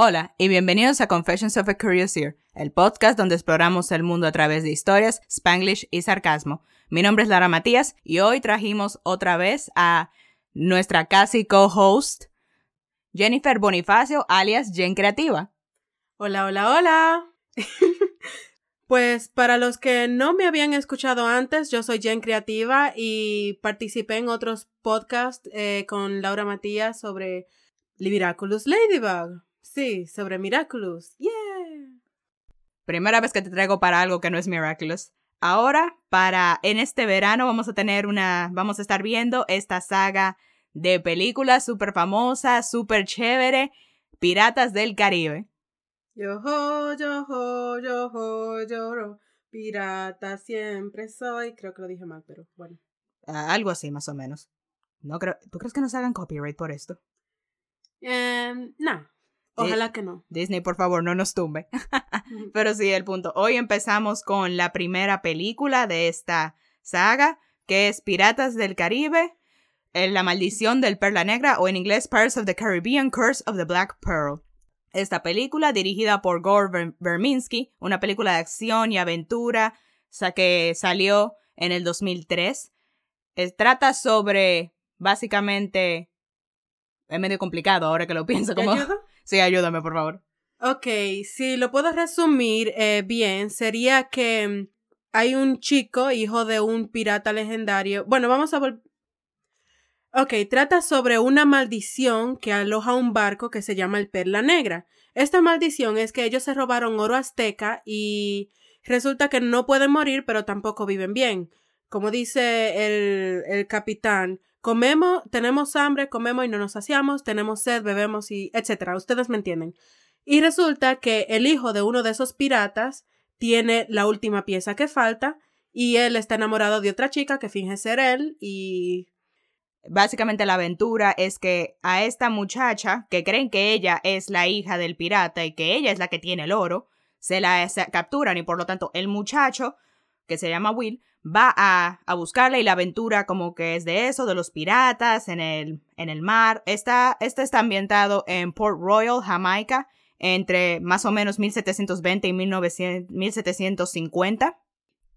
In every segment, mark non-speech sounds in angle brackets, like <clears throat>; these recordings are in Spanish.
Hola y bienvenidos a Confessions of a Curious Ear, el podcast donde exploramos el mundo a través de historias, spanglish y sarcasmo. Mi nombre es Lara Matías y hoy trajimos otra vez a nuestra casi co-host, Jennifer Bonifacio, alias Jen Creativa. Hola, hola, hola. <laughs> pues para los que no me habían escuchado antes, yo soy Jen Creativa y participé en otros podcasts eh, con Laura Matías sobre Miraculous Ladybug. Sí, sobre Miraculous. Yeah. Primera vez que te traigo para algo que no es Miraculous. Ahora, para en este verano vamos a tener una, vamos a estar viendo esta saga de películas súper famosa, súper chévere, Piratas del Caribe. Yo ho, yo ho, yo ho, yo pirata siempre soy. Creo que lo dije mal, pero bueno. Ah, algo así, más o menos. No creo, ¿Tú crees que nos hagan copyright por esto? Eh, no. Ojalá que no. Disney, por favor, no nos tumbe. <laughs> Pero sí, el punto. Hoy empezamos con la primera película de esta saga, que es Piratas del Caribe, La maldición del Perla Negra, o en inglés Pirates of the Caribbean, Curse of the Black Pearl. Esta película, dirigida por Gore Verminsky, una película de acción y aventura que salió en el 2003, trata sobre, básicamente, es medio complicado ahora que lo <laughs> pienso. Como... Sí, ayúdame, por favor. Ok, si lo puedo resumir eh, bien, sería que mm, hay un chico, hijo de un pirata legendario. Bueno, vamos a volver. Ok, trata sobre una maldición que aloja un barco que se llama el Perla Negra. Esta maldición es que ellos se robaron oro azteca y resulta que no pueden morir, pero tampoco viven bien. Como dice el, el capitán, Comemos, tenemos hambre, comemos y no nos saciamos, tenemos sed, bebemos y etcétera. Ustedes me entienden. Y resulta que el hijo de uno de esos piratas tiene la última pieza que falta y él está enamorado de otra chica que finge ser él y básicamente la aventura es que a esta muchacha, que creen que ella es la hija del pirata y que ella es la que tiene el oro, se la capturan y por lo tanto el muchacho, que se llama Will, va a, a, buscarla y la aventura como que es de eso, de los piratas en el, en el mar. Esta, este está ambientado en Port Royal, Jamaica, entre más o menos 1720 y 1750.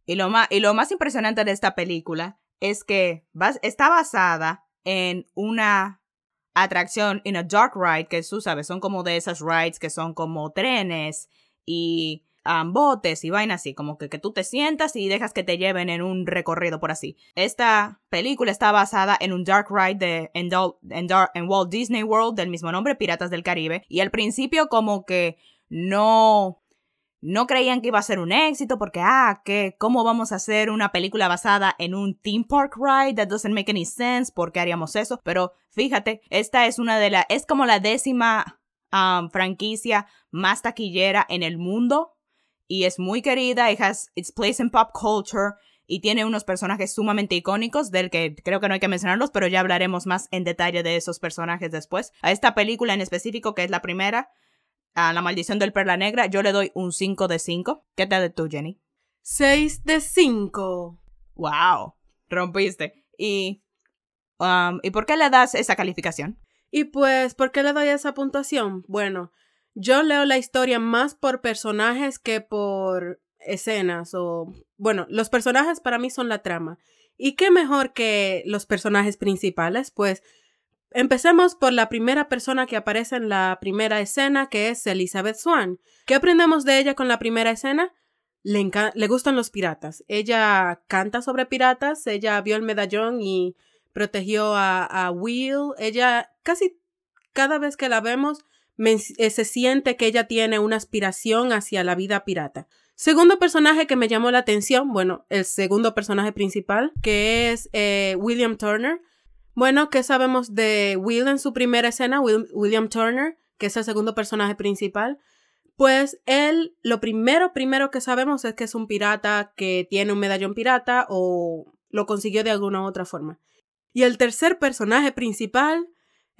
Y lo, más, y lo más impresionante de esta película es que está basada en una atracción, en a dark ride, que tú sabes, son como de esas rides que son como trenes y botes y vainas así, como que, que tú te sientas y dejas que te lleven en un recorrido por así. Esta película está basada en un dark ride de, en, en Walt Disney World del mismo nombre, Piratas del Caribe, y al principio como que no no creían que iba a ser un éxito porque, ah, que, ¿cómo vamos a hacer una película basada en un theme park ride? That doesn't make any sense. ¿Por qué haríamos eso? Pero fíjate, esta es una de las, es como la décima franquicia más taquillera en el mundo y es muy querida, it has its place in pop culture y tiene unos personajes sumamente icónicos del que creo que no hay que mencionarlos, pero ya hablaremos más en detalle de esos personajes después. A esta película en específico, que es la primera, a La maldición del perla negra, yo le doy un 5 de 5. ¿Qué te de tú, Jenny? 6 de 5. Wow, rompiste. Y um, ¿y por qué le das esa calificación? Y pues, ¿por qué le doy esa puntuación? Bueno, yo leo la historia más por personajes que por escenas o bueno, los personajes para mí son la trama. ¿Y qué mejor que los personajes principales? Pues empecemos por la primera persona que aparece en la primera escena, que es Elizabeth Swan. ¿Qué aprendemos de ella con la primera escena? Le, le gustan los piratas. Ella canta sobre piratas, ella vio el medallón y protegió a, a Will. Ella casi cada vez que la vemos se siente que ella tiene una aspiración hacia la vida pirata. Segundo personaje que me llamó la atención, bueno, el segundo personaje principal, que es eh, William Turner. Bueno, ¿qué sabemos de Will en su primera escena? William Turner, que es el segundo personaje principal. Pues él, lo primero, primero que sabemos es que es un pirata que tiene un medallón pirata o lo consiguió de alguna u otra forma. Y el tercer personaje principal,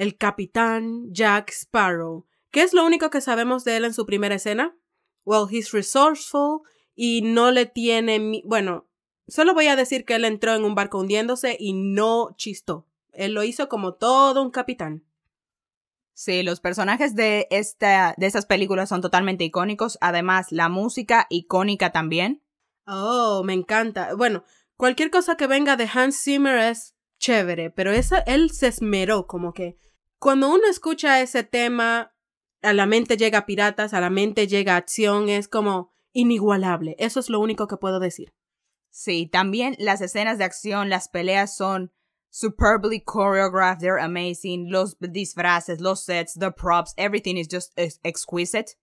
el capitán Jack Sparrow, ¿Qué es lo único que sabemos de él en su primera escena? Well, he's resourceful y no le tiene... Bueno, solo voy a decir que él entró en un barco hundiéndose y no chistó. Él lo hizo como todo un capitán. Sí, los personajes de, esta, de estas películas son totalmente icónicos. Además, la música icónica también. Oh, me encanta. Bueno, cualquier cosa que venga de Hans Zimmer es chévere, pero esa, él se esmeró como que cuando uno escucha ese tema, a la mente llega piratas, a la mente llega acción, es como inigualable. Eso es lo único que puedo decir. Sí, también las escenas de acción, las peleas son superbly choreographed, they're amazing. Los disfraces, los sets, the props, everything is just exquisite.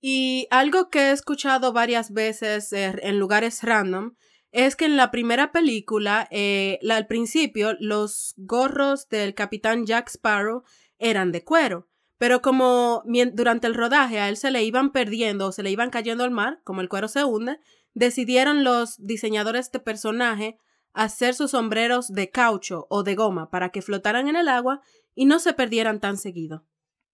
Y algo que he escuchado varias veces eh, en lugares random es que en la primera película, eh, al principio, los gorros del capitán Jack Sparrow eran de cuero. Pero como durante el rodaje a él se le iban perdiendo o se le iban cayendo al mar, como el cuero se hunde, decidieron los diseñadores de personaje hacer sus sombreros de caucho o de goma para que flotaran en el agua y no se perdieran tan seguido.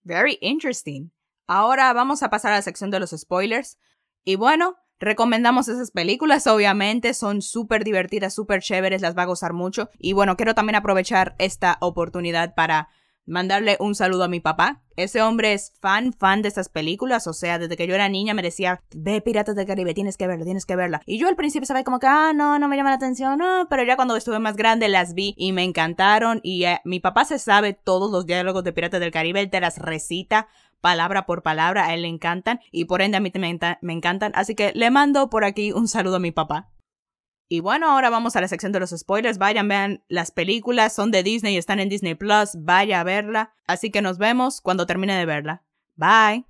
Very interesting. Ahora vamos a pasar a la sección de los spoilers. Y bueno, recomendamos esas películas, obviamente, son súper divertidas, súper chéveres, las va a gozar mucho. Y bueno, quiero también aprovechar esta oportunidad para mandarle un saludo a mi papá. Ese hombre es fan, fan de estas películas. O sea, desde que yo era niña me decía, ve Piratas del Caribe, tienes que verla, tienes que verla. Y yo al principio sabía como que, ah, no, no me llama la atención, no. Pero ya cuando estuve más grande las vi y me encantaron. Y eh, mi papá se sabe todos los diálogos de Piratas del Caribe, él te las recita palabra por palabra, a él le encantan y por ende a mí me, me encantan. Así que le mando por aquí un saludo a mi papá. Y bueno, ahora vamos a la sección de los spoilers. Vayan, vean las películas, son de Disney y están en Disney Plus. Vaya a verla. Así que nos vemos cuando termine de verla. Bye.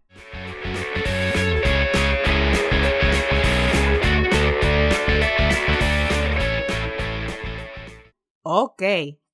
Ok,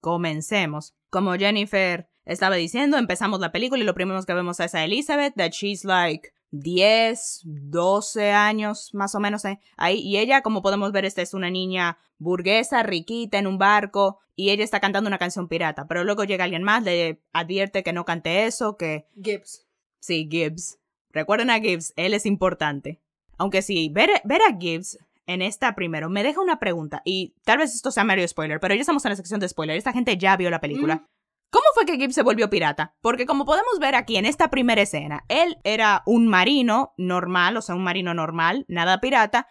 comencemos. Como Jennifer estaba diciendo, empezamos la película y lo primero que vemos es a Elizabeth, that she's like 10, 12 años más o menos eh, ahí. Y ella, como podemos ver, esta es una niña burguesa, riquita, en un barco, y ella está cantando una canción pirata. Pero luego llega alguien más, le advierte que no cante eso, que... Gibbs. Sí, Gibbs. Recuerden a Gibbs, él es importante. Aunque sí, ver, ver a Gibbs en esta primero me deja una pregunta, y tal vez esto sea medio spoiler, pero ya estamos en la sección de spoiler. Esta gente ya vio la película. Mm. ¿Cómo fue que Gibbs se volvió pirata? Porque como podemos ver aquí en esta primera escena, él era un marino normal, o sea, un marino normal, nada pirata.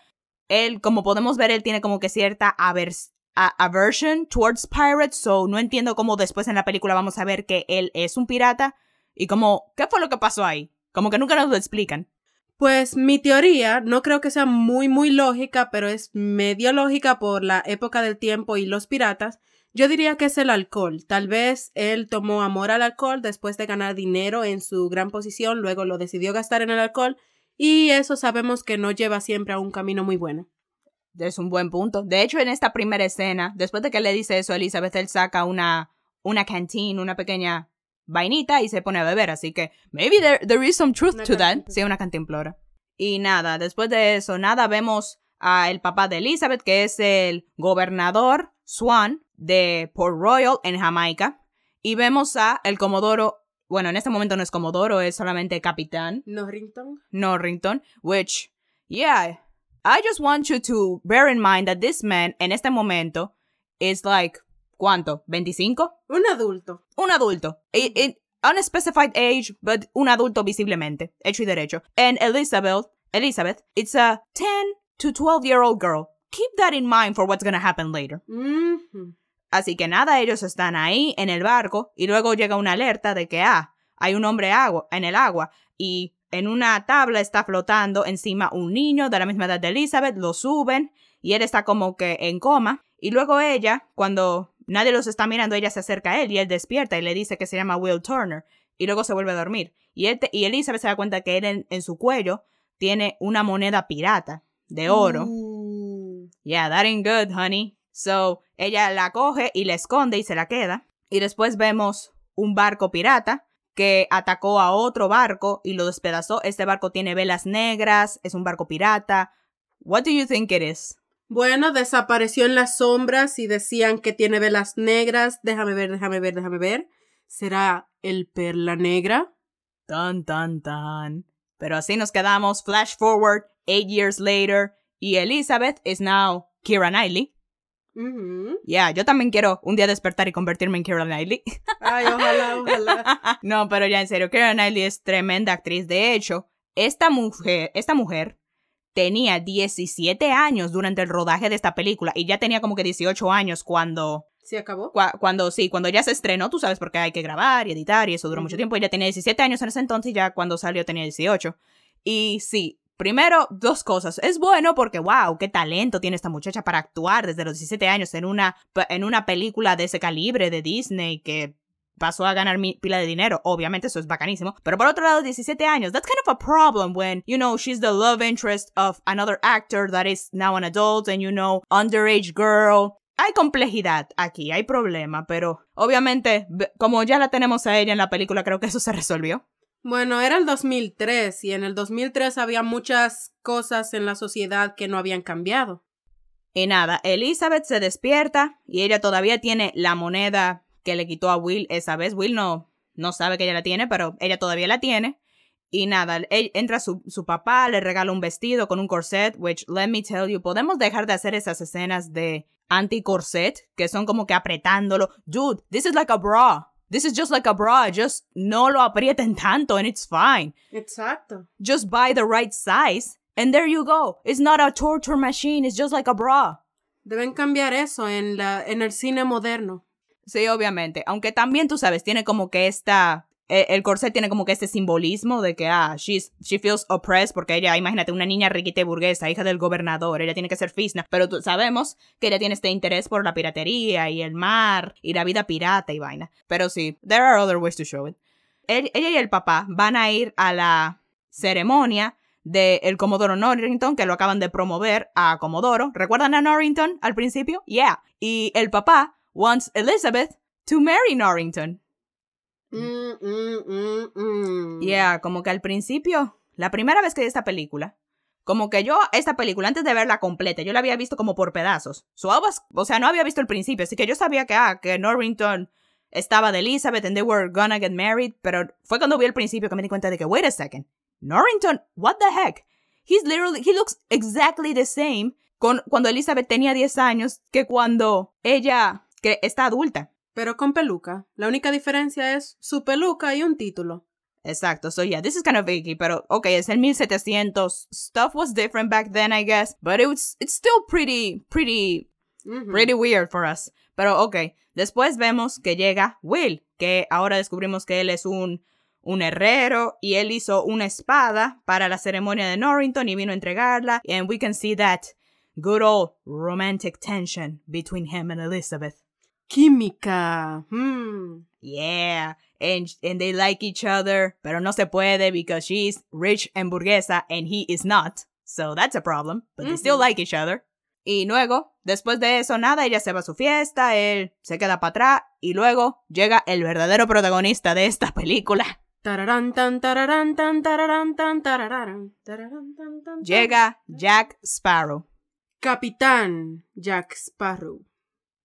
Él, como podemos ver, él tiene como que cierta aversion towards pirates, so no entiendo cómo después en la película vamos a ver que él es un pirata y como, ¿qué fue lo que pasó ahí? Como que nunca nos lo explican. Pues mi teoría no creo que sea muy muy lógica, pero es medio lógica por la época del tiempo y los piratas. Yo diría que es el alcohol. Tal vez él tomó amor al alcohol después de ganar dinero en su gran posición, luego lo decidió gastar en el alcohol y eso sabemos que no lleva siempre a un camino muy bueno. Es un buen punto. De hecho, en esta primera escena, después de que le dice eso a Elizabeth, él saca una, una canteen, una pequeña vainita y se pone a beber. Así que, maybe there, there is some truth to that. Sí, una cantimplora. Y nada, después de eso, nada, vemos a el papá de Elizabeth, que es el gobernador Swan, de Port Royal en Jamaica y vemos a el Comodoro, bueno, en este momento no es Comodoro, es solamente capitán. Norrington. Norrington, which, yeah, I just want you to bear in mind that this man en este momento is like, ¿cuánto? ¿25? Un adulto. Un adulto. In, unspecified age, but un adulto visiblemente, hecho y derecho. And Elizabeth, Elizabeth, it's a 10 to 12 year old girl. Keep that in mind for what's gonna happen later. Así que nada, ellos están ahí en el barco y luego llega una alerta de que, ah, hay un hombre agua, en el agua y en una tabla está flotando encima un niño de la misma edad de Elizabeth, lo suben y él está como que en coma y luego ella, cuando nadie los está mirando, ella se acerca a él y él despierta y le dice que se llama Will Turner y luego se vuelve a dormir. Y, él y Elizabeth se da cuenta que él en, su cuello tiene una moneda pirata de oro. Uh. Yeah, that ain't good, honey. So, ella la coge y la esconde y se la queda. Y después vemos un barco pirata que atacó a otro barco y lo despedazó. Este barco tiene velas negras, es un barco pirata. What do you think it is? Bueno, desapareció en las sombras y decían que tiene velas negras. Déjame ver, déjame ver, déjame ver. ¿Será el perla negra? Tan, tan, tan. Pero así nos quedamos. Flash forward, eight years later. Y Elizabeth is now Kira Knightley. Ujú. Yeah, yo también quiero un día despertar y convertirme en Keira Knightley. Ay, ojalá, <laughs> ojalá. no, pero ya en serio, Keira Knightley es tremenda actriz. De hecho, esta mujer, esta mujer tenía 17 años durante el rodaje de esta película y ya tenía como que 18 años cuando ¿Se acabó? Cua- cuando sí, cuando ya se estrenó, tú sabes, porque hay que grabar y editar y eso duró mucho tiempo. Ella tenía 17 años en ese entonces y ya cuando salió tenía 18. Y sí, primero, dos cosas. Es bueno porque, wow, qué talento tiene esta muchacha para actuar desde los 17 años en una, en una película de ese calibre de Disney que pasó a ganar mi- pila de dinero. Obviamente eso es bacanísimo. Pero por otro lado, 17 años. That's kind of a problem when, you know, she's the love interest of another actor that is now an adult and, you know, underage girl. Hay complejidad aquí, hay problema, pero obviamente, como ya la tenemos a ella en la película, creo que eso se resolvió. Bueno, era el 2003 y en el 2003 había muchas cosas en la sociedad que no habían cambiado. Y nada, Elizabeth se despierta y ella todavía tiene la moneda que le quitó a Will esa vez. Will no, no sabe que ella la tiene, pero ella todavía la tiene. Y nada, él- entra su, su papá, le regala un vestido con un corset, which, let me tell you, podemos dejar de hacer esas escenas de anti-corset, que son como que apretándolo. Dude, this is like a bra. This is just like a bra. Just no lo aprieten tanto and it's fine. Exacto. Just buy the right size and there you go. It's not a torture machine, it's just like a bra. Deben cambiar eso en, la, en el cine moderno. Sí, obviamente. Aunque también tú sabes, tiene como que esta. Eh, El corset tiene como que este simbolismo de que, ah, she's, she feels oppressed porque ella, imagínate, una niña riquita y burguesa, hija del gobernador, ella tiene que ser fisna. Pero sabemos que ella tiene este interés por la piratería y el mar y la vida pirata y vaina. Pero sí, there are other ways to show it. Ella y el papá van a ir a la ceremonia del Comodoro Norrington, que lo acaban de promover a Comodoro. ¿Recuerdan a Norrington al principio? Yeah. Y el papá wants Elizabeth to marry Norrington. Mm, mm, mm, mm. Yeah, como que al principio, la primera vez que vi esta película, como que yo, esta película, antes de verla completa, yo la había visto como por pedazos. So o sea, no había visto el principio, así que yo sabía que, ah, que Norrington estaba de Elizabeth and they were gonna get married, pero fue cuando vi el principio que me di cuenta de que, wait a second, Norrington, what the heck? He's literally, he looks exactly the same con, cuando Elizabeth tenía 10 años que cuando ella, que está adulta. Pero con peluca. La única diferencia es su peluca y un título. Exacto, so yeah, this is kind of icky, pero okay, es el 1700. Stuff was different back then, I guess, but it was, it's still pretty, pretty, Ujú. pretty weird for us. Pero okay, después vemos que llega Will, que ahora descubrimos que él es un, un herrero y él hizo una espada para la ceremonia de Norrington y vino a entregarla, and we can see that good old romantic tension between him and Elizabeth. Química. Mm. Yeah, and, and they like each other, pero no se puede because she's rich and burguesa and he is not. So that's a problem, but they still Ujú. like each other. Y luego, después de eso, nada, ella se va a su fiesta, él se queda para atrás y luego llega el verdadero protagonista de esta película. Llega Jack Sparrow. Capitán Jack Sparrow.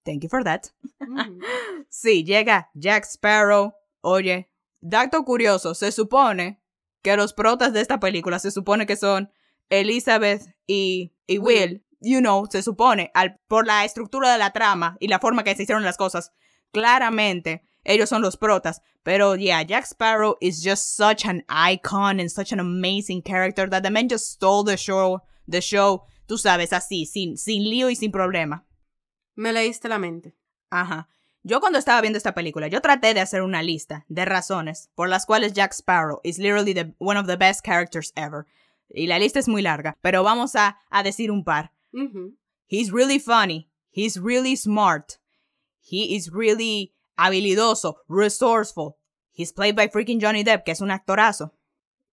Thank you for that. Ujú. <laughs> Sí, llega Jack Sparrow. Oye, dato curioso, se supone que los protas de esta película se supone que son Elizabeth y, y Will. You know, se supone, al, por la estructura de la trama y la forma que se hicieron las cosas, claramente ellos son los protas. Pero yeah, Jack Sparrow is just such an icon and such an amazing character that the man just stole the show, the show, tú sabes, así, sin, sin lío y sin problema. Me leíste la mente. Ajá. Yo cuando estaba viendo esta película, yo traté de hacer una lista de razones por las cuales Jack Sparrow is literally the, one of the best characters ever. Y la lista es muy larga, pero vamos a, a decir un par. He's really funny. He's really smart. He is really habilidoso, resourceful. He's played by freaking Johnny Depp, que es un actorazo.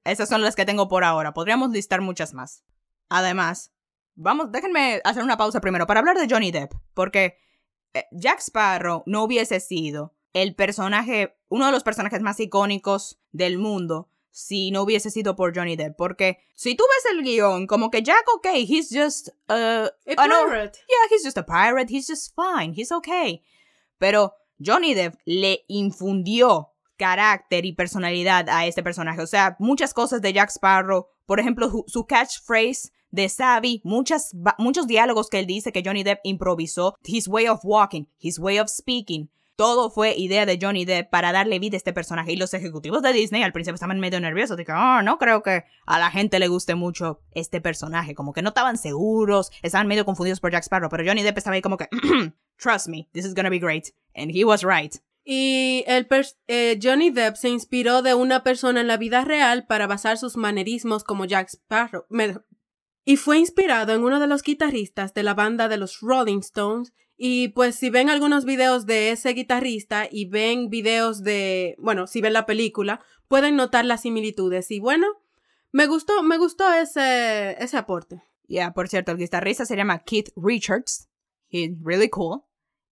Esas son las que tengo por ahora. Podríamos listar muchas más. Además, vamos, déjenme hacer una pausa primero para hablar de Johnny Depp, porque eh, Jack Sparrow no hubiese sido el personaje, uno de los personajes más icónicos del mundo si no hubiese sido por Johnny Depp. Porque si tú ves el guion, como que Jack, ok, he's just... Uh, A pirate. Yeah, he's just a pirate. He's just fine. He's okay. Pero Johnny Depp le infundió carácter y personalidad a este personaje. O sea, muchas cosas de Jack Sparrow. Por ejemplo, su catchphrase de savvy, muchas, muchos diálogos que él dice que Johnny Depp improvisó, his way of walking, his way of speaking. Todo fue idea de Johnny Depp para darle vida a este personaje. Y los ejecutivos de Disney al principio estaban medio nerviosos. De que, oh, no creo que a la gente le guste mucho este personaje. Como que no estaban seguros. Estaban medio confundidos por Jack Sparrow. Pero Johnny Depp estaba ahí como que, trust me, this is gonna be great. And he was right. Y el eh, Johnny Depp se inspiró de una persona en la vida real para basar sus manerismos como Jack Sparrow. Y fue inspirado en uno de los guitarristas de la banda de los Rolling Stones y pues si ven algunos videos de ese guitarrista y ven videos de, bueno, si ven la película, pueden notar las similitudes. Y bueno, me gustó, me gustó ese, ese aporte. Ya, por cierto, el guitarrista se llama Keith Richards. He's really cool.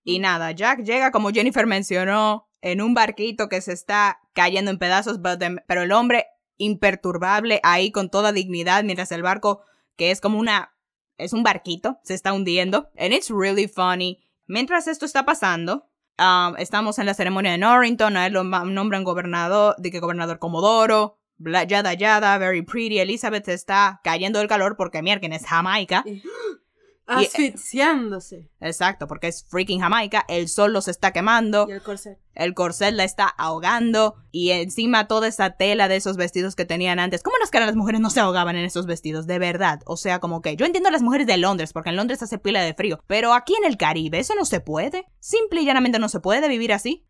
Y nada, Jack llega, como Jennifer mencionó, en un barquito que se está cayendo en pedazos, pero el hombre imperturbable ahí con toda dignidad, mientras el barco, que es como una es un barquito, se está hundiendo. And it's really funny. Mientras esto está pasando, um, estamos en la ceremonia de Norrington, a él lo nombran gobernador, de que gobernador Comodoro, yada yada, very pretty. Elizabeth está cayendo del calor porque Mierken es Jamaica. Asfixiándose. exacto, porque es freaking Jamaica. El sol los está quemando. Y el corset. El corset la está ahogando. Y encima toda esa tela de esos vestidos que tenían antes. ¿Cómo nos que las mujeres no se ahogaban en esos vestidos? De verdad. O sea, como que yo entiendo a las mujeres de Londres, porque en Londres hace pila de frío. Pero aquí en el Caribe, eso no se puede. Simple y llanamente no se puede vivir así.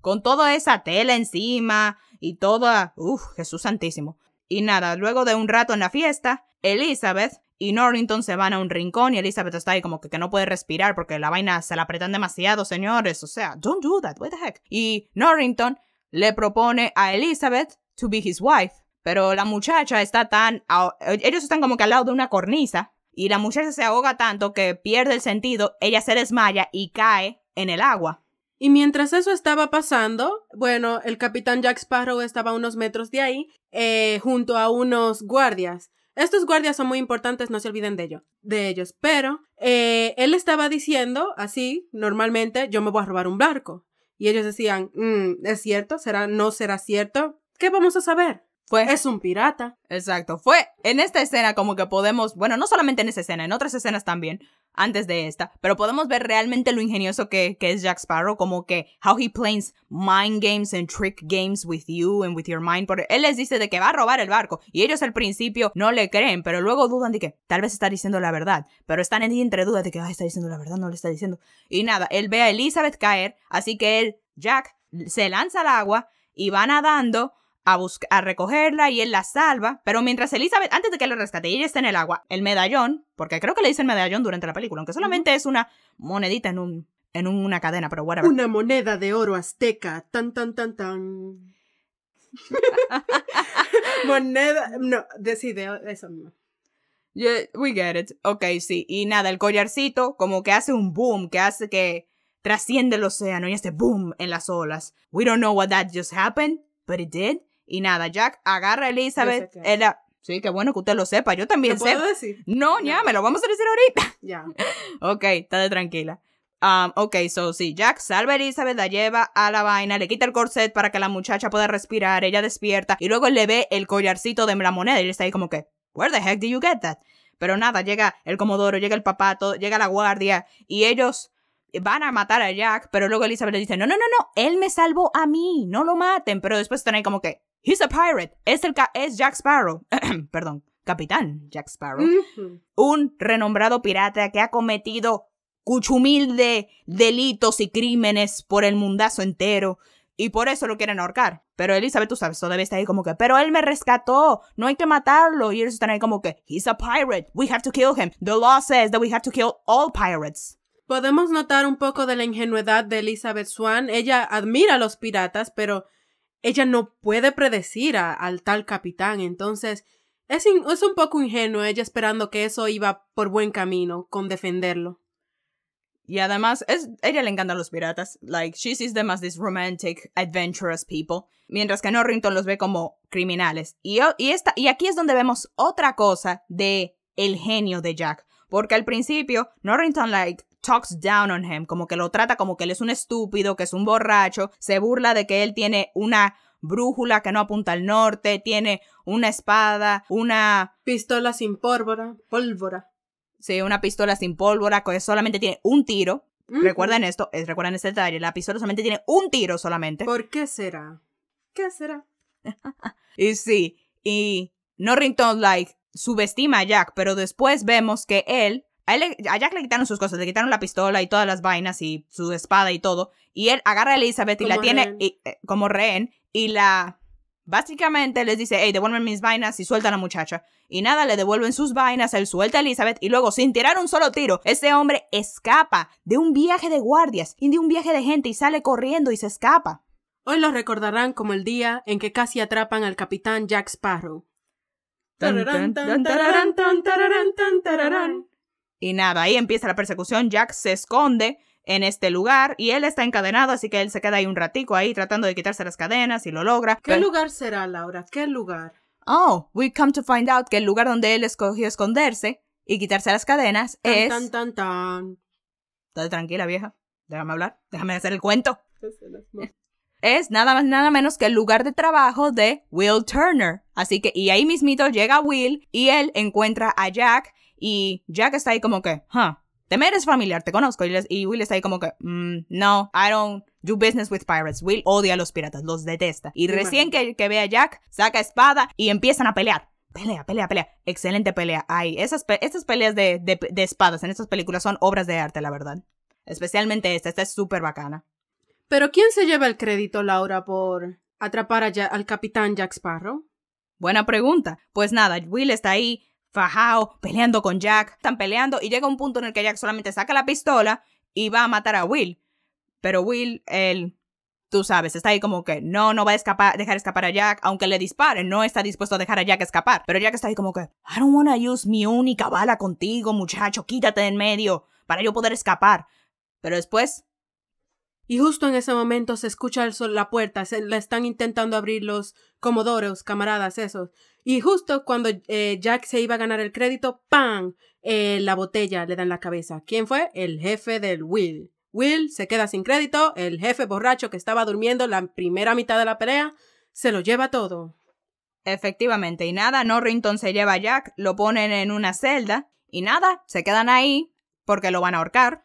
Con toda esa tela encima y toda. Uf, Jesús Santísimo. Y nada, luego de un rato en la fiesta, Elizabeth y Norrington se van a un rincón y Elizabeth está ahí como que, que no puede respirar porque la vaina se la apretan demasiado, señores. O sea, don't do that, what the heck. Y Norrington le propone a Elizabeth to be his wife. Pero la muchacha está tan... Ellos están como que al lado de una cornisa. Y la muchacha se ahoga tanto que pierde el sentido, ella se desmaya y cae en el agua. Y mientras eso estaba pasando, bueno, el capitán Jack Sparrow estaba a unos metros de ahí, eh, junto a unos guardias. Estos guardias son muy importantes, no se olviden de ello, de ellos. Pero eh, él estaba diciendo así, normalmente, yo me voy a robar un barco. Y ellos decían, mm, ¿es cierto? ¿Será? ¿No será cierto? ¿Qué vamos a saber? Fue. Es un pirata. Exacto. Fue en esta escena como que podemos, bueno, no solamente en esa escena, en otras escenas también, antes de esta, pero podemos ver realmente lo ingenioso que, que es Jack Sparrow, como que how he plays mind games and trick games with you and with your mind. Porque él les dice de que va a robar el barco y ellos al principio no le creen, pero luego dudan de que tal vez está diciendo la verdad, pero están en entre dudas de que está diciendo la verdad, no le está diciendo. Y nada, él ve a Elizabeth caer, así que él, Jack, se lanza al agua y va nadando a, a recogerla y él la salva. Pero mientras Elizabeth, antes de que la rescate y ella está en el agua, el medallón, porque creo que le dicen medallón durante la película, aunque solamente es una monedita en un en una cadena, pero whatever. Una moneda de oro azteca, tan tan tan tan. <laughs> moneda, no, decide eso mismo. Yeah, we get it. Ok, sí. Y nada, el collarcito como que hace un boom, que hace que trasciende el océano y hace boom en las olas. We don't know what that just happened, but it did. Y nada, Jack agarra a Elizabeth. Ella, sí, qué bueno que usted lo sepa. Yo también sé. puedo decir? No, ya, me lo vamos a decir ahorita. <laughs> Ya. ok, está de tranquila. Um, ok, so sí, Jack salva a Elizabeth, la lleva a la vaina, le quita el corset para que la muchacha pueda respirar, ella despierta y luego le ve el collarcito de la moneda y él está ahí como que, where the heck did you get that? Pero nada, llega el comodoro, llega el papá, llega la guardia y ellos van a matar a Jack, pero luego Elizabeth le dice, no, no, no, no, él me salvó a mí, no lo maten, pero después están ahí como que, He's a pirate. Es, el es Jack Sparrow. <clears throat> Perdón, capitán Jack Sparrow. Un renombrado pirata que ha cometido cuchumil de delitos y crímenes por el mundazo entero. Y por eso lo quieren ahorcar. Pero Elizabeth, tú sabes, todavía está ahí como que, pero él me rescató, no hay que matarlo. Y ellos están ahí como que, he's a pirate, we have to kill him. The law says that we have to kill all pirates. Podemos notar un poco de la ingenuidad de Elizabeth Swan. Ella admira a los piratas, pero ella no puede predecir al tal capitán, entonces es, es un poco ingenuo ella esperando que eso iba por buen camino con defenderlo. Y además, ella le encantan los piratas. Like, she sees them as these romantic, adventurous people. Mientras que Norrington los ve como criminales. Y, y, esta, y aquí es donde vemos otra cosa de el genio de Jack. Porque al principio, Norrington, like, talks down on him, como que lo trata como que él es un estúpido, que es un borracho, se burla de que él tiene una brújula que no apunta al norte, tiene una espada, una... Pistola sin pólvora, pólvora. Sí, una pistola sin pólvora que solamente tiene un tiro. Recuerden esto, recuerden este detalle, la pistola solamente tiene un tiro solamente. ¿Por qué será? ¿Qué será? <laughs> y sí, y Norrington, like, subestima a Jack, pero después vemos que él a, Jack le quitaron sus cosas, le quitaron la pistola y todas las vainas y su espada y todo. Y él agarra a Elizabeth y la tiene eh, como rehén y la... Básicamente les dice, hey, devuelven mis vainas y suelta a la muchacha. Y nada, le devuelven sus vainas, él suelta a Elizabeth y luego, sin tirar un solo tiro, ese hombre escapa de un viaje de guardias y de un viaje de gente y sale corriendo y se escapa. Hoy lo recordarán como el día en que casi atrapan al capitán Jack Sparrow. Y nada, ahí empieza la persecución. Jack se esconde en este lugar y él está encadenado, así que él se queda ahí un ratico ahí tratando de quitarse las cadenas y lo logra. ¿Qué lugar será, Laura? ¿Qué lugar? Oh, we come to find out que el lugar donde él escogió esconderse y quitarse las cadenas es... Tan, tan, tan. Estate tranquila, vieja. Déjame hablar. Déjame hacer el cuento. <laughs> es nada más nada menos que el lugar de trabajo de Will Turner. Así que, y ahí mismito llega Will y él encuentra a Jack y Jack está ahí como que, huh, te me eres familiar, te conozco. Y, Will está ahí como que, mm, no, I don't do business with pirates. Will odia a los piratas, los detesta. Y recién que, que ve a Jack, saca espada y empiezan a pelear. Pelea, pelea, pelea. Excelente pelea. Ay, esas, esas peleas de, de, espadas en estas películas son obras de arte, la verdad. Especialmente esta, esta es súper bacana. Pero ¿quién se lleva el crédito, Laura, por atrapar al capitán Jack Sparrow? Buena pregunta. Pues nada, Will está ahí fajao, peleando con Jack, están peleando y llega un punto en el que Jack solamente saca la pistola y va a matar a Will. Pero Will, él, tú sabes, está ahí como que no, no va a escapar, dejar escapar a Jack, aunque le disparen, no está dispuesto a dejar a Jack escapar. Pero Jack está ahí como que, I don't wanna use mi única bala contigo, muchacho, quítate de en medio, para yo poder escapar. Pero después y justo en ese momento se escucha el sol, la puerta, se la están intentando abrir los comodoros, camaradas, esos. Y justo cuando eh, Jack se iba a ganar el crédito, ¡pam! Eh, la botella le da en la cabeza. ¿Quién fue? El jefe del Will. Will se queda sin crédito, el jefe borracho que estaba durmiendo la primera mitad de la pelea, se lo lleva todo. Efectivamente, y nada, Norrington se lleva a Jack, lo ponen en una celda, y nada, se quedan ahí porque lo van a ahorcar.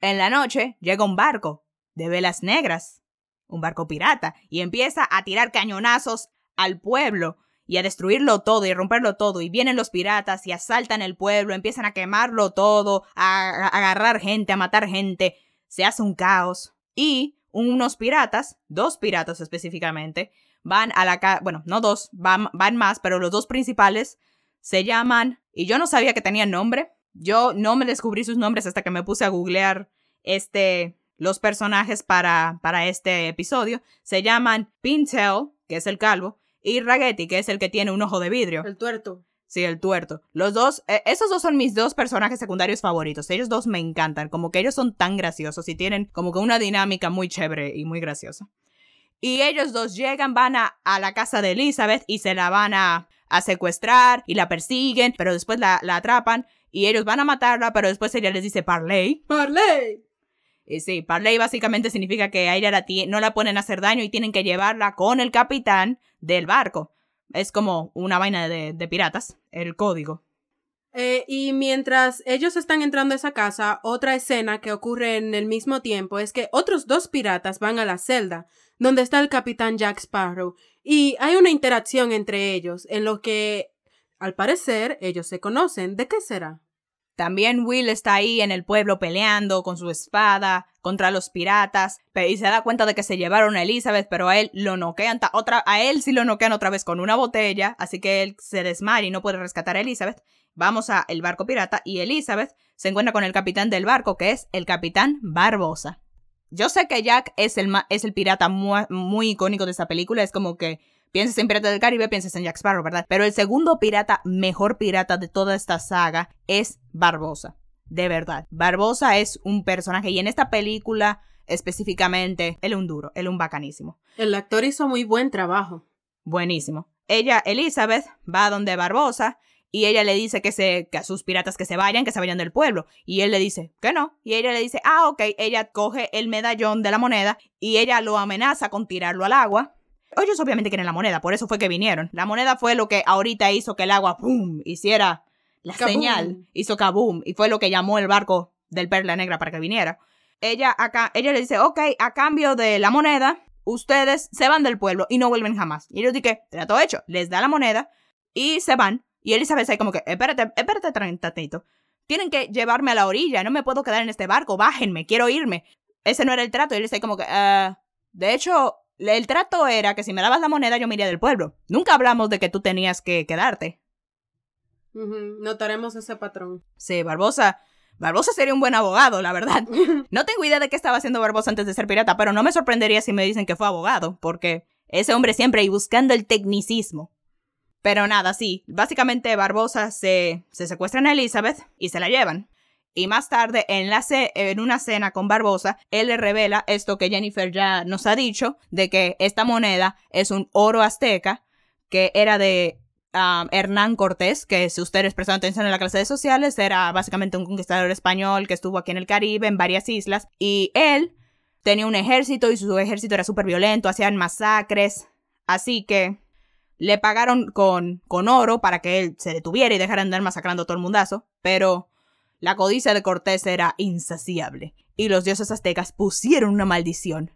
En la noche llega un barco de velas negras, un barco pirata, y empieza a tirar cañonazos al pueblo y a destruirlo todo y romperlo todo. Y vienen los piratas y asaltan el pueblo, empiezan a quemarlo todo, a, agarrar gente, a matar gente. Se hace un caos. Y unos piratas, dos piratas específicamente, van a la casa, bueno, no dos, van, van más, pero los dos principales se llaman, y yo no sabía que tenían nombre. Yo no me descubrí sus nombres hasta que me puse a googlear este, los personajes para, para este episodio. Se llaman Pintel, que es el calvo, y Raggeti, que es el que tiene un ojo de vidrio. El tuerto. Sí, el tuerto. Los dos, eh, esos dos son mis dos personajes secundarios favoritos. Ellos dos me encantan, como que ellos son tan graciosos y tienen como que una dinámica muy chévere y muy graciosa. Y ellos dos llegan, van a, a la casa de Elizabeth y se la van a, a secuestrar y la persiguen, pero después la, la, atrapan y ellos van a matarla, pero después ella les dice Parley. Parley. Sí, Parley básicamente significa que a ella la no la pueden hacer daño y tienen que llevarla con el capitán del barco. Es como una vaina de, piratas, el código. Eh, y mientras ellos están entrando a esa casa, otra escena que ocurre en el mismo tiempo es que otros dos piratas van a la celda, donde está el capitán Jack Sparrow, y hay una interacción entre ellos, en lo que, al parecer, ellos se conocen. ¿De qué será? También Will está ahí en el pueblo peleando con su espada contra los piratas y se da cuenta de que se llevaron a Elizabeth, pero a él lo noquean otra a él sí lo noquean otra vez con una botella, así que él se desmaya y no puede rescatar a Elizabeth. Vamos a el barco pirata y Elizabeth se encuentra con el capitán del barco, que es el capitán Barbosa. Yo sé que Jack es el, es el pirata muy, muy icónico de esta película, es como que Piensas en Pirata del Caribe, piensas en Jack Sparrow, ¿verdad? Pero el segundo pirata, mejor pirata de toda esta saga, es Barbosa. De verdad. Barbosa es un personaje y en esta película específicamente, él es un duro, él es un bacanísimo. El actor hizo muy buen trabajo. Buenísimo. Ella, Elizabeth, va donde Barbosa y ella le dice que, se, que a sus piratas que se vayan, que se vayan del pueblo. Y él le dice que no. Y ella le dice, ah, ok. Ella coge el medallón de la moneda y ella lo amenaza con tirarlo al agua Ellos obviamente quieren la moneda, por eso fue que vinieron. La moneda fue lo que ahorita hizo que el agua, ¡pum!, hiciera la señal, hizo kaboom, y fue lo que llamó el barco del Perla Negra para que viniera. Ella, acá, ella le dice, ok, a cambio de la moneda, ustedes se van del pueblo y no vuelven jamás. Y ellos dicen, trato hecho, les da la moneda y se van. Y Elizabeth ahí como que, espérate, espérate tantito. Tienen que llevarme a la orilla, no me puedo quedar en este barco, bájenme, quiero irme. Ese no era el trato. Y él está como que, uh, de hecho, el trato era que si me dabas la moneda yo me iría del pueblo. Nunca hablamos de que tú tenías que quedarte. Notaremos ese patrón. Sí, Barbosa. Barbosa sería un buen abogado, la verdad. <laughs> No tengo idea de qué estaba haciendo Barbosa antes de ser pirata, pero no me sorprendería si me dicen que fue abogado, porque ese hombre siempre y buscando el tecnicismo. Pero nada, sí, básicamente Barbosa se, se secuestran a Elizabeth y se la llevan. Y más tarde, en, la en una cena con Barbosa, él le revela esto que Jennifer ya nos ha dicho, de que esta moneda es un oro azteca, que era de um, Hernán Cortés, que si ustedes prestan atención en la clase de sociales, era básicamente un conquistador español que estuvo aquí en el Caribe, en varias islas, y él tenía un ejército y su ejército era súper violento, hacían masacres, así que le pagaron con, con oro para que él se detuviera y dejara de andar masacrando a todo el mundazo, pero la codicia de Cortés era insaciable, y los dioses aztecas pusieron una maldición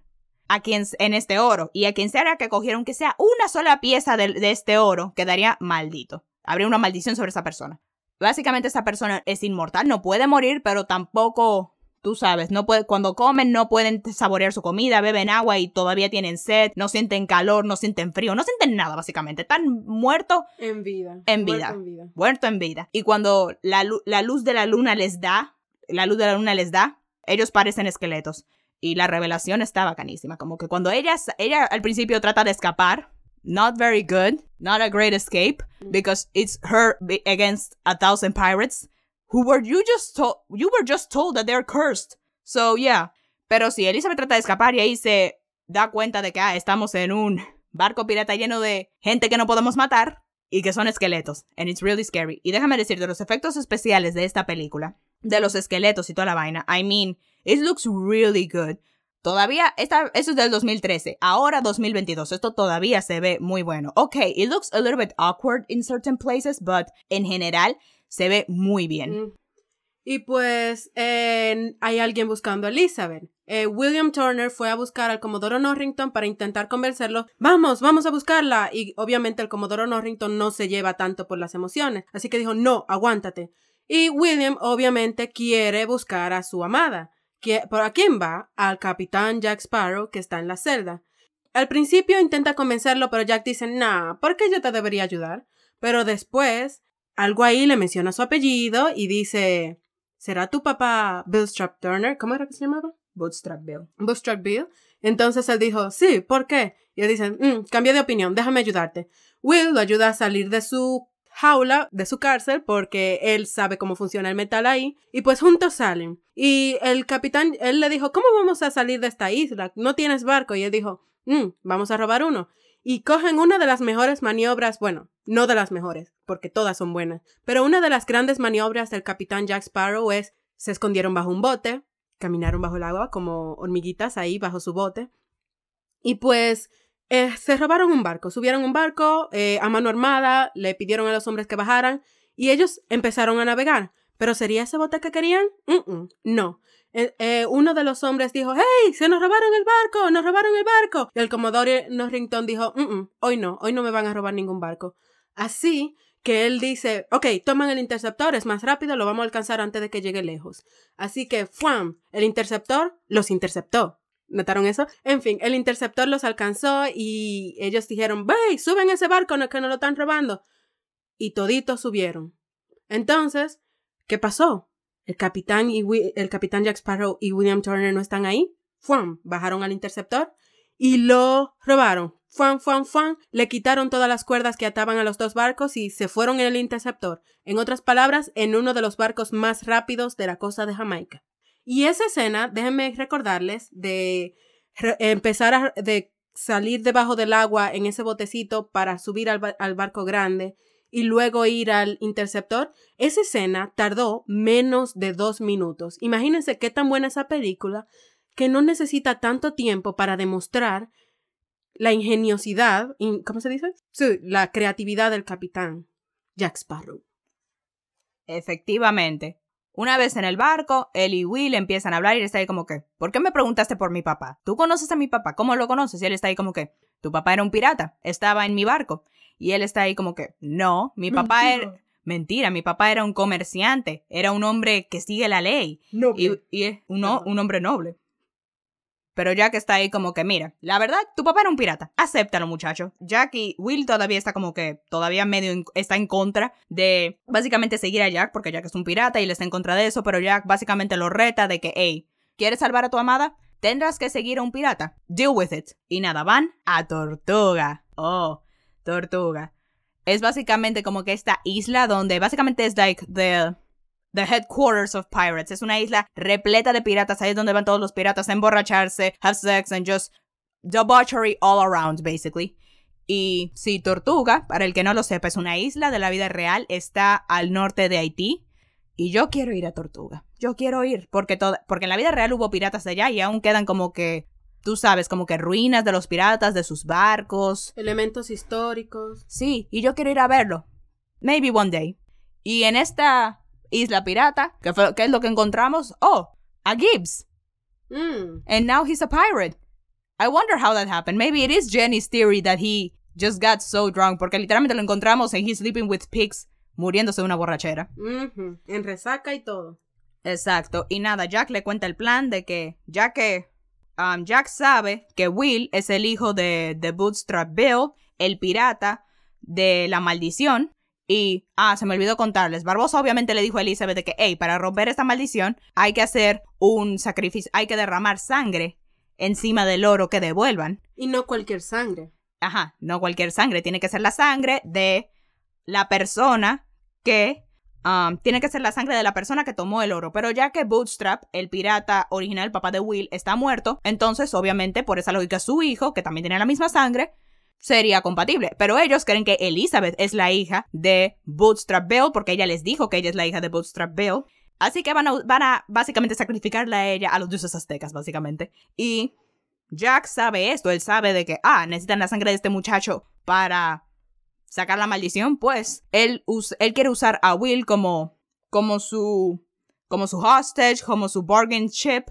a quien en este oro, y a quien sea que cogieron que sea una sola pieza de, de este oro, quedaría maldito. Habría una maldición sobre esa persona. Básicamente esa persona es inmortal, no puede morir, pero tampoco tú sabes, no puede, cuando comen no pueden saborear su comida, beben agua y todavía tienen sed, no sienten calor, no sienten frío, no sienten nada básicamente, están muertos en vida. En vida. Muerto en vida. Muerto en vida. Y cuando la, la luz de la luna les da, la luz de la luna les da, ellos parecen esqueletos. Y la revelación está bacanísima, como que cuando ella, ella al principio trata de escapar, not very good, not a great escape, mm. because it's her against a thousand pirates who were you just told you were just told that they're cursed. So yeah. Pero si Elizabeth trata de escapar y ahí se da cuenta de que ah, estamos en un barco pirata lleno de gente que no podemos matar y que son esqueletos. And it's really scary. Y déjame decirte, los efectos especiales de esta película, de los esqueletos y toda la vaina, I mean, it looks really good. Todavía, esta, eso es del 2013. Ahora 2022. Esto todavía se ve muy bueno. Ok, it looks a little bit awkward in certain places, but en general se ve muy bien. Y pues hay alguien buscando a Elizabeth. Eh, William Turner fue a buscar al Comodoro Norrington para intentar convencerlo. Vamos, vamos a buscarla. Y obviamente el Comodoro Norrington no se lleva tanto por las emociones. Así que dijo, no, aguántate. Y William obviamente quiere buscar a su amada. ¿Por a quién va? Al capitán Jack Sparrow que está en la celda. Al principio intenta convencerlo, pero Jack dice, nah, ¿por qué yo te debería ayudar? Pero después algo ahí le menciona su apellido y dice, ¿será tu papá Strap Turner? ¿Cómo era que se llamaba? Bootstrap Bill. Bootstrap Bill. Entonces él dijo, sí, ¿por qué? Y él dice, mm, cambia de opinión, déjame ayudarte. Will lo ayuda a salir de su jaula, de su cárcel, porque él sabe cómo funciona el metal ahí, y pues juntos salen. Y el capitán, él le dijo, ¿cómo vamos a salir de esta isla? No tienes barco. Y él dijo, mm, vamos a robar uno y cogen una de las mejores maniobras, bueno, no de las mejores, porque todas son buenas, pero una de las grandes maniobras del capitán Jack Sparrow es se escondieron bajo un bote, caminaron bajo el agua como hormiguitas ahí bajo su bote, y pues eh, se robaron un barco, subieron un barco eh, a mano armada, le pidieron a los hombres que bajaran y ellos empezaron a navegar. ¿Pero sería ese bote que querían? no. Eh, eh, uno de los hombres dijo, ¡Hey! ¡Se nos robaron el barco! ¡Nos robaron el barco! Y el Commodore Norrington dijo, hoy no, hoy no me van a robar ningún barco. Así que él dice, ok, toman el interceptor, es más rápido, lo vamos a alcanzar antes de que llegue lejos. Así que, ¡fuam! El interceptor los interceptó. ¿Notaron eso? En fin, el interceptor los alcanzó y ellos dijeron, ¡Hey! ¡Suben ese barco que nos lo están robando! Y toditos subieron. Entonces, ¿qué pasó? El capitán, y el capitán Jack Sparrow y William Turner no están ahí. Fuan, bajaron al interceptor y lo robaron. Fuan, fuan, fuan, le quitaron todas las cuerdas que ataban a los dos barcos y se fueron en el interceptor. En otras palabras, en uno de los barcos más rápidos de la costa de Jamaica. Y esa escena, déjenme recordarles, de empezar a de salir debajo del agua en ese botecito para subir al barco grande y luego ir al interceptor, esa escena tardó menos de dos minutos. Imagínense qué tan buena esa película que no necesita tanto tiempo para demostrar la ingeniosidad, ¿cómo se dice? Sí, la creatividad del capitán Jack Sparrow. Efectivamente. Una vez en el barco, él y Will empiezan a hablar y él está ahí como que, ¿por qué me preguntaste por mi papá? ¿Tú conoces a mi papá? ¿Cómo lo conoces? Y él está ahí como que, tu papá era un pirata, estaba en mi barco. Y él está ahí como que, no, mi papá era... Mentira, mi papá era un comerciante, era un hombre que sigue la ley. Y, y es un, un hombre noble. Pero Jack está ahí como que, mira, la verdad, tu papá era un pirata. Acéptalo, muchacho. Jack y Will todavía está como que, todavía medio está en contra de básicamente seguir a Jack, porque Jack es un pirata y le está en contra de eso, pero Jack básicamente lo reta de que, hey, ¿quieres salvar a tu amada? Tendrás que seguir a un pirata. Deal with it. Y nada, van a Tortuga. Oh, Tortuga. Es básicamente como que esta isla donde básicamente es like the The Headquarters of Pirates. Es una isla repleta de piratas. Ahí es donde van todos los piratas a emborracharse, have sex, and just debauchery all around, basically. Y si Tortuga, para el que no lo sepa, es una isla de la vida real, está al norte de Haití. Y yo quiero ir a Tortuga. Yo quiero ir. Porque, porque en la vida real hubo piratas allá y aún quedan como que, tú sabes, como que ruinas de los piratas, de sus barcos. Elementos históricos. Sí, y yo quiero ir a verlo. Maybe one day. Y en esta Isla Pirata, ¿qué, fue, ¿qué es lo que encontramos? Oh, a Gibbs. Mm. And now he's a pirate. I wonder how that happened. Maybe it is Jenny's theory that he just got so drunk, porque literalmente lo encontramos en He's Sleeping with Pigs, muriéndose de una borrachera. En resaca y todo. Exacto. Y nada, Jack le cuenta el plan de que, ya que um, Jack sabe que Will es el hijo de, de Bootstrap Bill, el pirata de la maldición, y, ah, se me olvidó contarles. Barbosa obviamente le dijo a Elizabeth de que, hey, para romper esta maldición hay que hacer un sacrificio, hay que derramar sangre encima del oro que devuelvan. Y no cualquier sangre. Ajá, no cualquier sangre. Tiene que ser la sangre de la persona que... Um, tiene que ser la sangre de la persona que tomó el oro. Pero ya que Bootstrap, el pirata original, papá de Will, está muerto, entonces obviamente por esa lógica su hijo, que también tiene la misma sangre, sería compatible. Pero ellos creen que Elizabeth es la hija de Bootstrap Bill porque ella les dijo que ella es la hija de Bootstrap Bill. Así que van a, van a básicamente sacrificarla a ella, a los dioses aztecas, básicamente. Y Jack sabe esto, él sabe de que, ah, necesitan la sangre de este muchacho para sacar la maldición, pues él, él quiere usar a Will como, como su, como su hostage, como su bargain chip,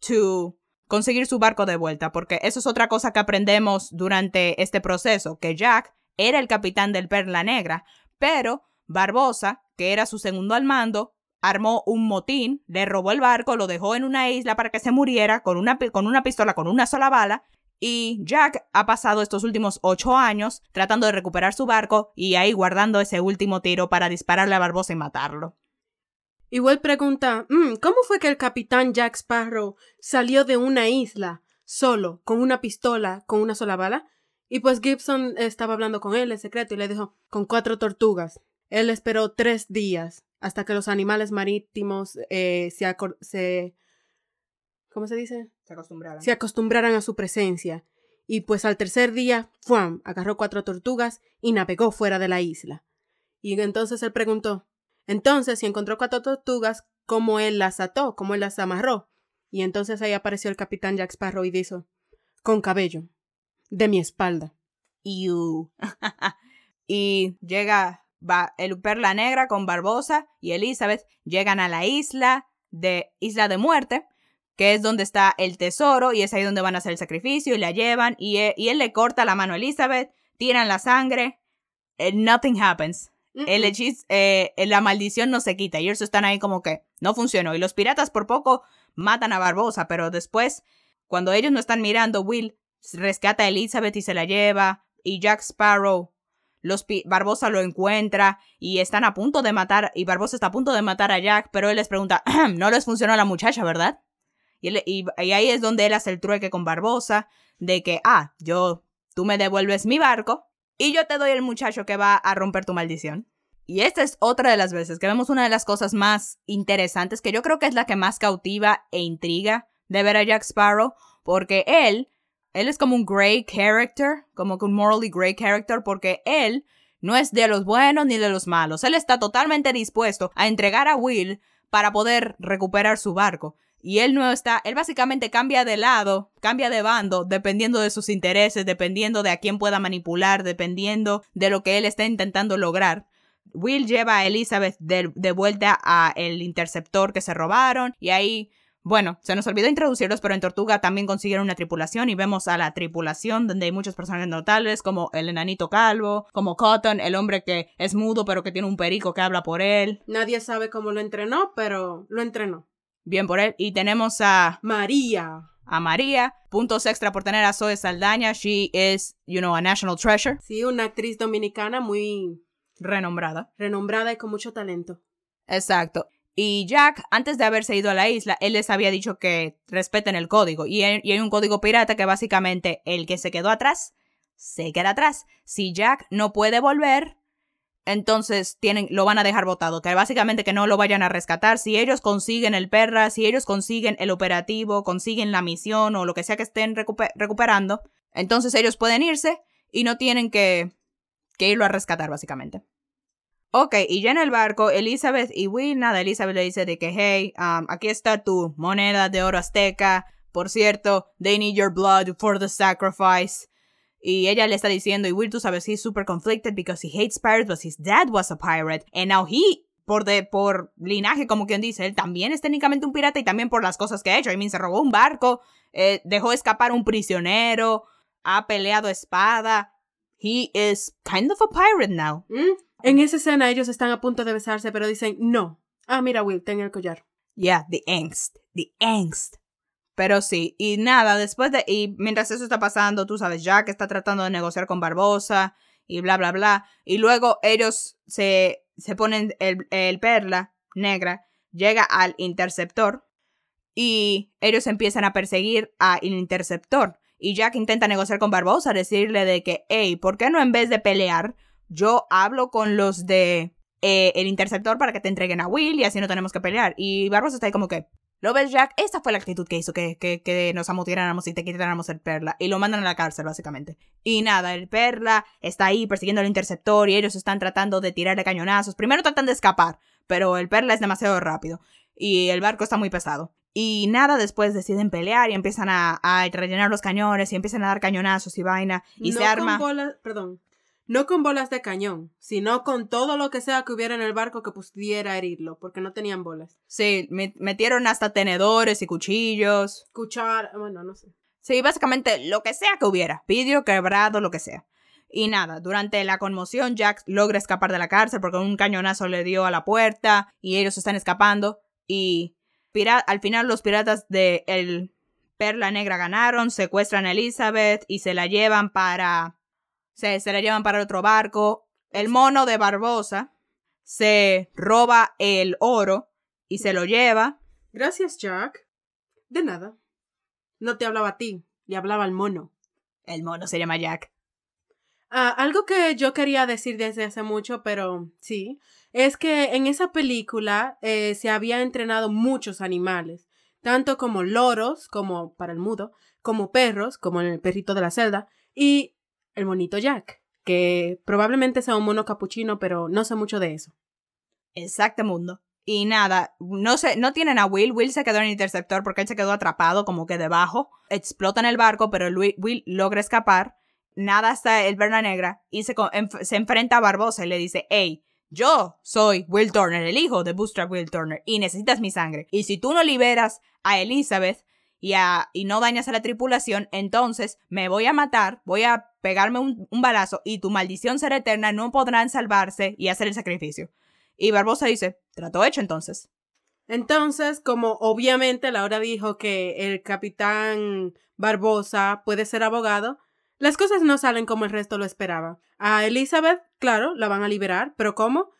to conseguir su barco de vuelta, porque eso es otra cosa que aprendemos durante este proceso, que Jack era el capitán del Perla Negra, pero Barbosa, que era su segundo al mando, armó un motín, le robó el barco, lo dejó en una isla para que se muriera con una, con una pistola, con una sola bala, y Jack ha pasado estos últimos ocho años tratando de recuperar su barco y ahí guardando ese último tiro para dispararle a Barbosa y matarlo. Igual pregunta, mm, ¿cómo fue que el capitán Jack Sparrow salió de una isla solo, con una pistola, con una sola bala? Y pues Gibson estaba hablando con él en secreto y le dijo, con cuatro tortugas. Él esperó tres días hasta que los animales marítimos eh, se, se... ¿Cómo se dice? Se acostumbraran. Se acostumbraran a su presencia. Y pues al tercer día, ¡fuam! agarró cuatro tortugas y navegó fuera de la isla. Y entonces él preguntó, entonces, si encontró cuatro tortugas, ¿cómo él las ató? ¿Cómo él las amarró? Y entonces ahí apareció el capitán Jack Sparrow y dijo, con cabello, de mi espalda. <laughs> y llega va el Perla Negra con Barbosa y Elizabeth, llegan a la isla de Isla de Muerte, que es donde está el tesoro y es ahí donde van a hacer el sacrificio y la llevan y él, y él le corta la mano a Elizabeth, tiran la sangre, nothing happens. El hechizo, eh, la maldición no se quita. Y ellos están ahí como que no funcionó. Y los piratas por poco matan a Barbosa, pero después, cuando ellos no están mirando, Will rescata a Elizabeth y se la lleva. Y Jack Sparrow, los Barbosa lo encuentra y están a punto de matar. Y Barbosa está a punto de matar a Jack, pero él les pregunta: <clears throat> No les funcionó a la muchacha, ¿verdad? Y, ahí es donde él hace el trueque con Barbosa de que, ah, yo, tú me devuelves mi barco y yo te doy el muchacho que va a romper tu maldición. Y esta es otra de las veces que vemos una de las cosas más interesantes, que yo creo que es la que más cautiva e intriga de ver a Jack Sparrow, porque él, él es como un gray character, como que un morally gray character, porque él no es de los buenos ni de los malos. Él está totalmente dispuesto a entregar a Will para poder recuperar su barco. Y él no está, él básicamente cambia de lado, cambia de bando, dependiendo de sus intereses, dependiendo de a quién pueda manipular, dependiendo de lo que él está intentando lograr. Will lleva a Elizabeth de, vuelta a el interceptor que se robaron y ahí bueno, se nos olvidó introducirlos, pero en Tortuga también consiguieron una tripulación y vemos a la tripulación donde hay muchos personajes notables como el enanito calvo, como Cotton, el hombre que es mudo pero que tiene un perico que habla por él. Nadie sabe cómo lo entrenó, pero lo entrenó. Bien por él. Y tenemos a María. A María. Puntos extra por tener a Zoe Saldaña. She is, you know, a national treasure. Sí, una actriz dominicana muy renombrada. Renombrada y con mucho talento. Exacto. Y Jack, antes de haberse ido a la isla, él les había dicho que respeten el código. Y hay, un código pirata que básicamente el que se quedó atrás, se queda atrás. Si Jack no puede volver, entonces tienen, lo van a dejar votado. Que básicamente que no lo vayan a rescatar. Si ellos consiguen el perra, si ellos consiguen el operativo, consiguen la misión o lo que sea que estén recuperando, entonces ellos pueden irse y no tienen que, que irlo a rescatar, básicamente. Ok, y ya en el barco, Elizabeth y Will, nada, Elizabeth le dice de que, hey, um, aquí está tu moneda de oro azteca. Por cierto, they need your blood for the sacrifice. Y ella le está diciendo, y Will, tú sabes, he's super conflicted because he hates pirates, but his dad was a pirate. And now he, por, de, por linaje, como quien dice, él también es técnicamente un pirata y también por las cosas que ha hecho. I mean, se robó un barco, eh, dejó escapar un prisionero, ha peleado espada. He is kind of a pirate now. Mm. En esa escena ellos están a punto de besarse, pero dicen no. Ah, mira, Will, ten el collar. Yeah, the angst, the angst. Pero sí, y nada, después de. Y mientras eso está pasando, tú sabes, Jack está tratando de negociar con Barbosa y bla, bla, bla. Y luego ellos se, se ponen el, el perla negra, llega al interceptor y ellos empiezan a perseguir al interceptor. Y Jack intenta negociar con Barbosa, decirle de que, hey, ¿por qué no en vez de pelear, yo hablo con los de eh, el interceptor para que te entreguen a Will y así no tenemos que pelear. Y Barbosa está ahí como que, ¿lo ves, Jack? Esta fue la actitud que hizo que, que, que nos amotináramos y te quitáramos el Perla. Y lo mandan a la cárcel, básicamente. Y nada, el Perla está ahí persiguiendo al interceptor y ellos están tratando de tirarle cañonazos. Primero tratan de escapar, pero el Perla es demasiado rápido. Y el barco está muy pesado. Y nada, después deciden pelear y empiezan a, a rellenar los cañones y empiezan a dar cañonazos y vaina. Y se arma. perdón, no con bolas de cañón, sino con todo lo que sea que hubiera en el barco que pudiera herirlo, porque no tenían bolas. Sí, metieron hasta tenedores y cuchillos. Cuchar, bueno, no sé. Sí, básicamente lo que sea que hubiera, vidrio quebrado, lo que sea. Y nada, durante la conmoción Jack logra escapar de la cárcel porque un cañonazo le dio a la puerta y ellos están escapando y al final los piratas de el Perla Negra ganaron, secuestran a Elizabeth y se la llevan para se, se la llevan para otro barco. El mono de Barbosa se roba el oro y se lo lleva. Gracias, Jack. De nada. No te hablaba a ti, le hablaba al mono. El mono se llama Jack. Ah, algo que yo quería decir desde hace mucho, pero sí, es que en esa película eh, se había entrenado muchos animales, tanto como loros, como para el mudo, como perros, como en el perrito de la celda, y el monito Jack, que probablemente sea un mono capuchino, pero no sé mucho de eso. Exacto, mundo. Y nada, no sé, no tienen a Will. Will se quedó en el interceptor porque él se quedó atrapado como que debajo. Explotan el barco, pero Will logra escapar. Nada hasta el Berna Negra y se, se enfrenta a Barbosa y le dice, hey, yo soy Will Turner, el hijo de Booster Will Turner, y necesitas mi sangre. Y si tú no liberas a Elizabeth, y, no dañas a la tripulación, entonces me voy a matar, voy a pegarme un, balazo y tu maldición será eterna, no podrán salvarse y hacer el sacrificio. Y Barbosa dice, trato hecho entonces. Entonces, como obviamente Laura dijo que el capitán Barbosa puede ser abogado, las cosas no salen como el resto lo esperaba. A Elizabeth, claro, la van a liberar, pero ¿cómo?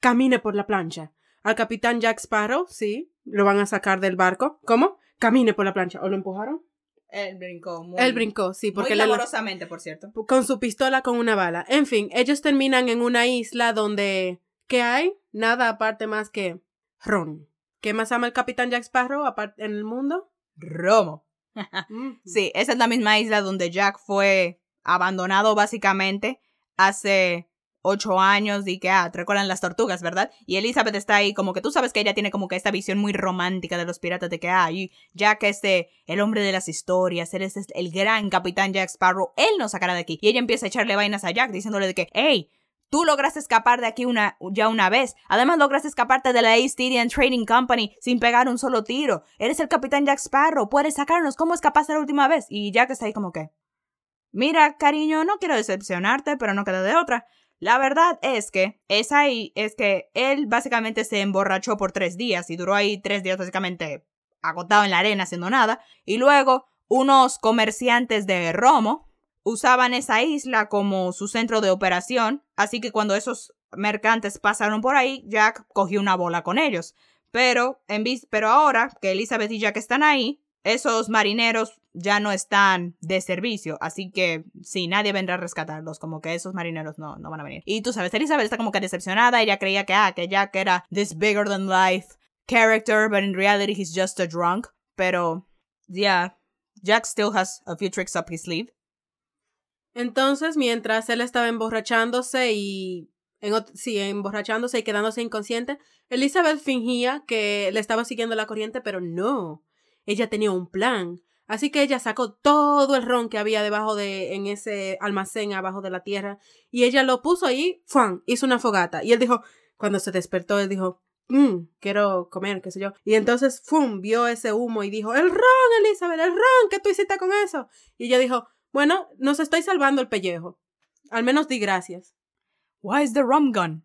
Camine por la plancha. Al capitán Jack Sparrow, sí, lo van a sacar del barco. ¿Cómo? Camine por la plancha. ¿O lo empujaron? Él brincó. Muy, Él brincó, sí, porque muy laborosamente, por cierto. Con su pistola con una bala. En fin, ellos terminan en una isla donde ¿qué hay? Nada aparte más que ron. ¿Qué más ama el capitán Jack Sparrow aparte en el mundo? Romo. <laughs> sí, esa es la misma isla donde Jack fue abandonado básicamente hace ocho años y que, ah, recuerdan las tortugas, ¿verdad? Y Elizabeth está ahí como que tú sabes que ella tiene como que esta visión muy romántica de los piratas de que, ah, y Jack es este, el hombre de las historias, él es el gran capitán Jack Sparrow, él nos sacará de aquí. Y ella empieza a echarle vainas a Jack diciéndole de que, hey, Tú lograste escapar de aquí una, ya una vez. Además, lograste escaparte de la East Indian Trading Company sin pegar un solo tiro. Eres el capitán Jack Sparrow. Puedes sacarnos. ¿Cómo escapaste la última vez? Y Jack está ahí como que. Mira, cariño, no quiero decepcionarte, pero no queda de otra. La verdad es que es ahí, es que él básicamente se emborrachó por tres días y duró ahí tres días básicamente agotado en la arena haciendo nada. Y luego unos comerciantes de Romo, usaban esa isla como su centro de operación, así que cuando esos mercantes pasaron por ahí, Jack cogió una bola con ellos. Pero, en pero ahora que Elizabeth y Jack están ahí, esos marineros ya no están de servicio, así que sí, nadie vendrá a rescatarlos, como que esos marineros no, no van a venir. Y tú sabes, Elizabeth está como que decepcionada, ella creía que, ah, que Jack era this bigger than life character, but in reality he's just a drunk. Pero, yeah, Jack still has a few tricks up his sleeve. Entonces, mientras él estaba emborrachándose y en, sí, emborrachándose y quedándose inconsciente, Elizabeth fingía que le estaba siguiendo la corriente, pero no. Ella tenía un plan. Así que ella sacó todo el ron que había debajo de, en ese almacén abajo de la tierra, y ella lo puso ahí, ¡fuan! hizo una fogata. Y él dijo, cuando se despertó, él dijo, mmm, quiero comer, qué sé yo. Y entonces, ¡fum! vio ese humo y dijo, el ron, Elizabeth, el ron, ¿qué tú hiciste con eso? Y ella dijo, bueno, nos estoy salvando el pellejo. Al menos di gracias. Why is the rum gun?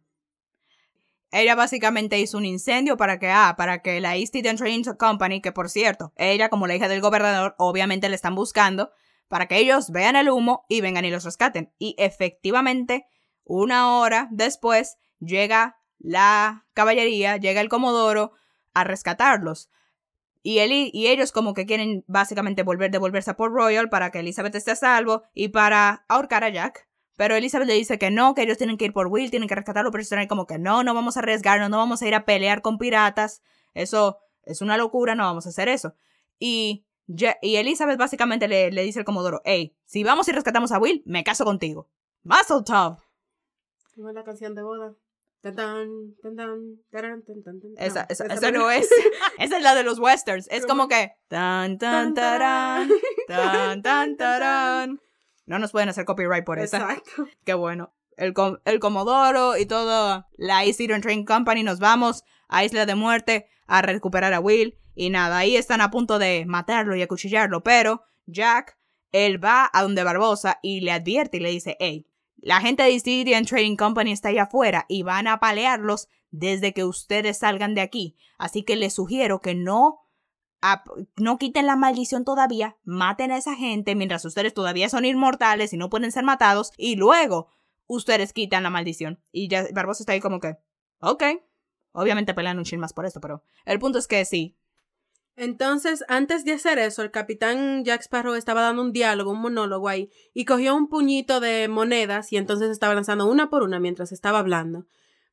Ella básicamente hizo un incendio para que, ah, para que la East Indian Trading Company, que por cierto, ella como la hija del gobernador, obviamente le están buscando, para que ellos vean el humo y vengan y los rescaten. Y efectivamente, una hora después, llega la caballería, llega el comodoro a rescatarlos. Y, él y, ellos como que quieren básicamente volver, devolverse a Port Royal para que Elizabeth esté a salvo y para ahorcar a Jack. Pero Elizabeth le dice que no, que ellos tienen que ir por Will, tienen que rescatarlo, pero están como que no, no vamos a arriesgarnos, no vamos a ir a pelear con piratas. Eso es una locura, no vamos a hacer eso. Y, y Elizabeth básicamente le, le dice al Comodoro, hey, si vamos y rescatamos a Will, me caso contigo. Muscle Top. Como la canción de boda. Esa, esa, esa no es. <laughs> esa es la de los westerns. Es como que. Tan, tan, tan, tan, <laughs> No nos pueden hacer copyright por eso. Exacto. <laughs> Qué bueno. El, el Comodoro y toda la East Train Company nos vamos a Isla de Muerte a recuperar a Will. Y nada, ahí están a punto de matarlo y acuchillarlo. Pero Jack, él va a donde Barbosa y le advierte y le dice: Hey, la gente de East Trading Company está allá afuera y van a palearlos desde que ustedes salgan de aquí. Así que les sugiero que no, no quiten la maldición todavía, maten a esa gente mientras ustedes todavía son inmortales y no pueden ser matados y luego ustedes quitan la maldición. Y ya Barbosa está ahí como que, ok. Obviamente pelean un chin más por esto, pero el punto es que sí, entonces, antes de hacer eso, el capitán Jack Sparrow estaba dando un diálogo, un monólogo ahí, y cogió un puñito de monedas y entonces estaba lanzando una por una mientras estaba hablando.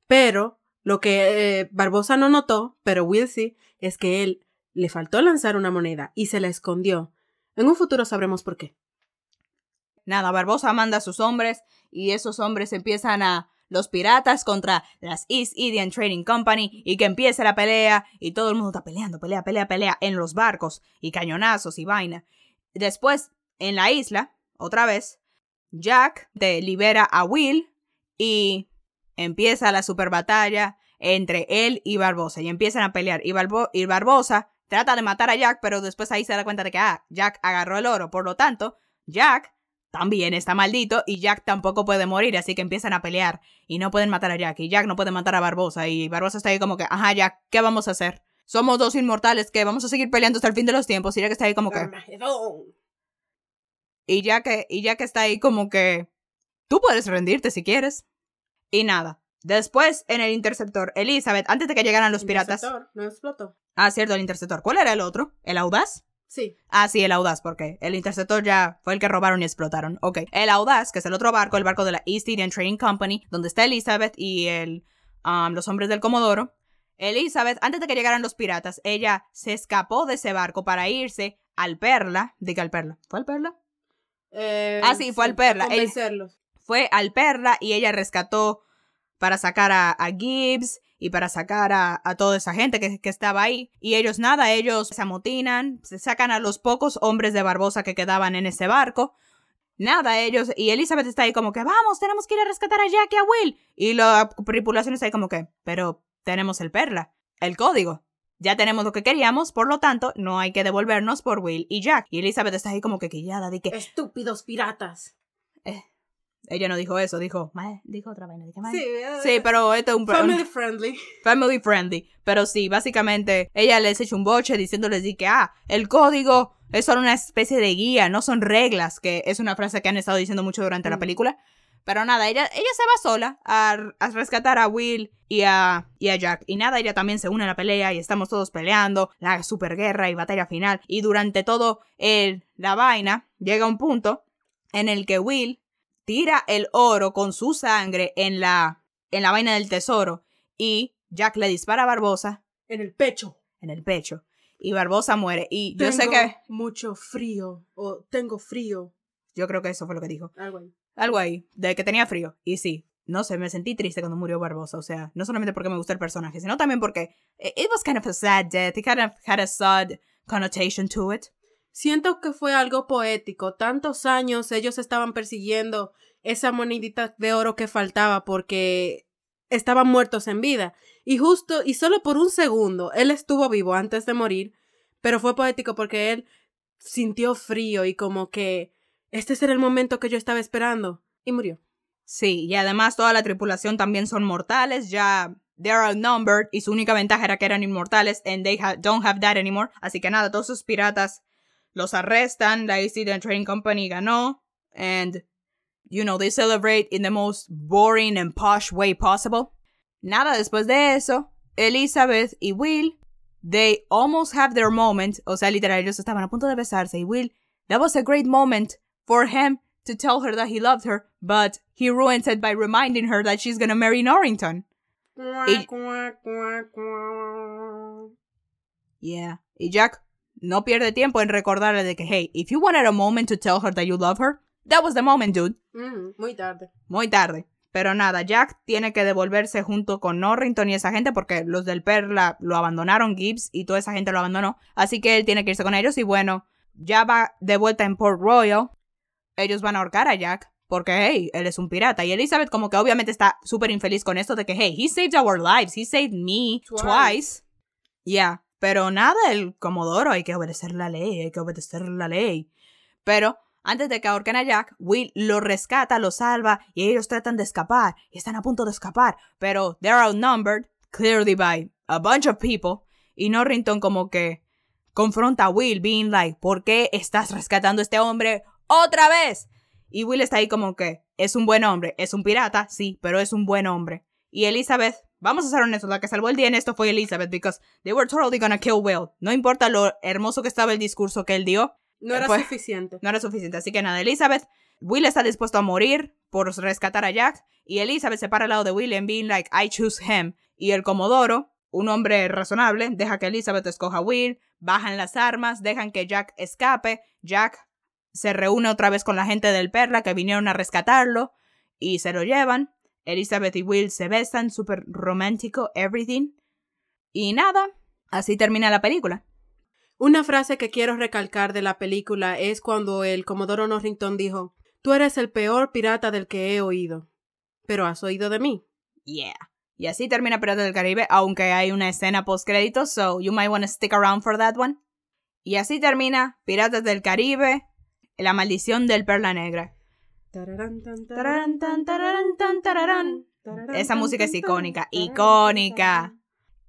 Pero lo que eh, Barbosa no notó, pero Will sí, es que él le faltó lanzar una moneda y se la escondió. En un futuro sabremos por qué. Nada, Barbosa manda a sus hombres y esos hombres empiezan a los piratas contra las East Indian Trading Company y que empiece la pelea y todo el mundo está peleando, pelea, pelea, pelea en los barcos y cañonazos y vaina. Después, en la isla, otra vez, Jack te libera a Will y empieza la super batalla entre él y Barbosa y empiezan a pelear y, y Barbosa trata de matar a Jack, pero después ahí se da cuenta de que ah, Jack agarró el oro, por lo tanto, Jack también está maldito y Jack tampoco puede morir, así que empiezan a pelear y no pueden matar a Jack y Jack no puede matar a Barbosa y Barbosa está ahí como que, ajá Jack, ¿qué vamos a hacer? Somos dos inmortales que vamos a seguir peleando hasta el fin de los tiempos y Jack está ahí como que... Y Jack, y Jack está ahí como que... Tú puedes rendirte si quieres. Y nada. Después, en el interceptor, Elizabeth, antes de que llegaran los piratas... Interceptor, no explotó. Ah, cierto, el interceptor. ¿Cuál era el otro? ¿El audaz? Sí. Ah, sí, el Audaz, porque el Interceptor ya fue el que robaron y explotaron. Ok. El Audaz, que es el otro barco, el barco de la East Indian Trading Company, donde está Elizabeth y el, um, los hombres del Comodoro. Elizabeth, antes de que llegaran los piratas, ella se escapó de ese barco para irse al Perla. Diga al Perla. ¿Fue al Perla? Eh, ah, sí, fue al Perla. fue al Perla y ella rescató para sacar a, a Gibbs y para sacar a, a toda esa gente que, que, estaba ahí. Y ellos nada, ellos se amotinan, se sacan a los pocos hombres de Barbosa que quedaban en ese barco. Nada, ellos, y Elizabeth está ahí como que, vamos, tenemos que ir a rescatar a Jack y a Will. Y la tripulación está ahí como que, pero tenemos el perla, el código. Ya tenemos lo que queríamos, por lo tanto, no hay que devolvernos por Will y Jack. Y Elizabeth está ahí como que quillada, de que... Estúpidos piratas. Eh, ella no dijo eso, dijo, dijo otra vaina. Sí, sí, pero esto es un... Family friendly. Family friendly. Pero sí, básicamente, ella les echa un boche diciéndoles que, ah, el código es solo una especie de guía, no son reglas, que es una frase que han estado diciendo mucho durante la mm. película. Pero nada, ella, ella se va sola a, a rescatar a Will y a, y a, Jack. Y nada, ella también se une a la pelea y estamos todos peleando, la superguerra y batalla final. Y durante todo el, la vaina, llega un punto en el que Will tira el oro con su sangre en la, en la vaina del tesoro. Y Jack le dispara a Barbosa. En el pecho. En el pecho. Y Barbosa muere. Y yo sé que. Mucho frío. O tengo frío. Yo creo que eso fue lo que dijo. Algo ahí algo ahí, de que tenía frío. Y sí, no sé, me sentí triste cuando murió Barbosa. O sea, no solamente porque me gusta el personaje, sino también porque it was kind of a sad death. It kind of had a sad connotation to it. Siento que fue algo poético. Tantos años ellos estaban persiguiendo esa monedita de oro que faltaba porque estaban muertos en vida. Y justo, y solo por un segundo, él estuvo vivo antes de morir, pero fue poético porque él sintió frío y como que este será el momento que yo estaba esperando. Y murió. Sí, y además toda la tripulación también son mortales, ya they are outnumbered y su única ventaja era que eran inmortales and they don't have that anymore. Así que nada, todos sus piratas los arrestan, la East Indian Trading Company ganó and you know, they celebrate in the most boring and posh way possible. Nada, después de eso, Elizabeth y Will, they almost have their moment, o sea, literal, ellos estaban a punto de besarse y Will, that was a great moment for him to tell her that he loved her, but he ruins it by reminding her that she's gonna marry Norrington. Yeah. Y Jack no pierde tiempo en recordarle de que, hey, if you wanted a moment to tell her that you love her, that was the moment, dude. Mm, muy tarde. Muy tarde. Pero nada, Jack tiene que devolverse junto con Norrington y esa gente porque los del Perla lo abandonaron, Gibbs y toda esa gente lo abandonó. Así que él tiene que irse con ellos y bueno, ya va de vuelta en Port Royal ellos van a ahorcar a Jack porque, hey, él es un pirata. Y Elizabeth como que obviamente está súper infeliz con esto de que, hey, he saved our lives, he saved me twice. Yeah, pero nada, el Comodoro, hay que obedecer la ley, hay que obedecer la ley. Pero antes de que ahorquen a Jack, Will lo rescata, lo salva y ellos tratan de escapar y están a punto de escapar, pero they're outnumbered, clearly by a bunch of people. Y Norrington como que confronta a Will, being like, ¿por qué estás rescatando a este hombre? otra vez. Y Will está ahí como que es un buen hombre, es un pirata, sí, pero es un buen hombre. Y Elizabeth, vamos a ser honestos, la que salvó el día en esto fue Elizabeth, because they were totally gonna kill Will. No importa lo hermoso que estaba el discurso que él dio. No era suficiente. No era suficiente. Así que nada, Elizabeth, Will está dispuesto a morir por rescatar a Jack. Y Elizabeth se para al lado de Will en being like, I choose him. Y el Comodoro, un hombre razonable, deja que Elizabeth escoja a Will, bajan las armas, dejan que Jack escape. Jack se reúne otra vez con la gente del Perla que vinieron a rescatarlo y se lo llevan. Elizabeth y Will se besan, súper romántico, everything. Y nada, así termina la película. Una frase que quiero recalcar de la película es cuando el Comodoro Norrington dijo, Tú eres el peor pirata del que he oído, pero has oído de mí. Yeah. Y así termina Piratas del Caribe, aunque hay una escena post crédito, so you might want to stick around for that one. Y así termina Piratas del Caribe, la maldición del Perla Negra. Esa música es icónica, icónica.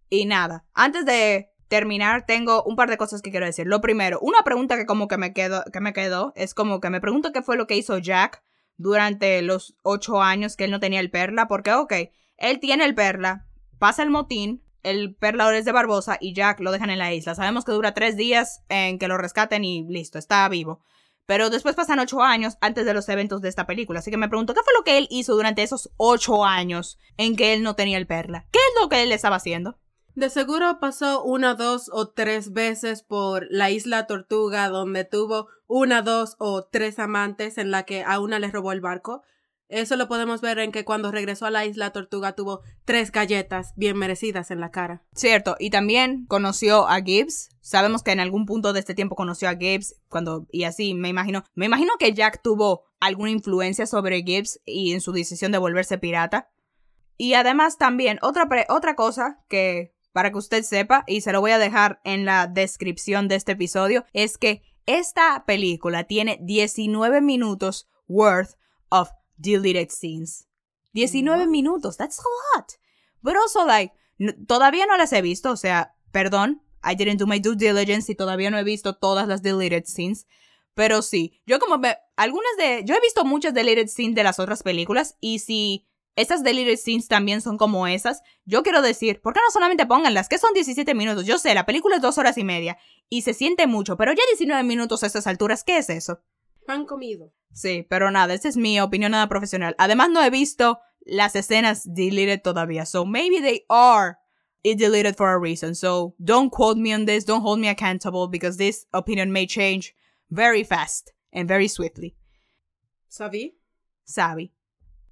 Y nada, antes de terminar, tengo un par de cosas que quiero decir. Lo primero, una pregunta que como que me quedó, que me quedó, es como que me pregunto qué fue lo que hizo Jack durante los ocho años que él no tenía el perla, porque ok, él tiene el perla, pasa el motín, el perla ahora es de Barbosa y Jack lo dejan en la isla. Sabemos que dura tres días en que lo rescaten y listo, está vivo. Pero después pasan ocho años antes de los eventos de esta película. Así que me pregunto, ¿qué fue lo que él hizo durante esos ocho años en que él no tenía el perla? ¿Qué es lo que él estaba haciendo? De seguro pasó una, dos o tres veces por la isla Tortuga, donde tuvo una, dos o tres amantes en la que a una le robó el barco. Eso lo podemos ver en que cuando regresó a la isla Tortuga tuvo tres galletas bien merecidas en la cara. Cierto, y también conoció a Gibbs. Sabemos que en algún punto de este tiempo conoció a Gibbs cuando y así me imagino, me imagino que Jack tuvo alguna influencia sobre Gibbs y en su decisión de volverse pirata. Y además también otra otra cosa que para que usted sepa y se lo voy a dejar en la descripción de este episodio es que esta película tiene 19 minutos worth of deleted scenes. 19 minutos, that's a lot. But also, like, todavía no las he visto, o sea, perdón, I didn't do my due diligence y todavía no he visto todas las deleted scenes. Pero sí, yo como ve, algunas de, yo he visto muchas deleted scenes de las otras películas y si estas deleted scenes también son como esas, yo quiero decir, ¿por qué no solamente pónganlas? Que son 17 minutos, yo sé, la película es dos horas y media y se siente mucho, pero ya 19 minutos a estas alturas, ¿qué es eso? Han comido. Sí, pero nada, esa es mi opinión nada profesional. Además, no he visto las escenas deleted todavía. So maybe they are deleted for a reason. So don't quote me on this. Don't hold me accountable because this opinion may change very fast and very swiftly. ¿Sabí? Sabi.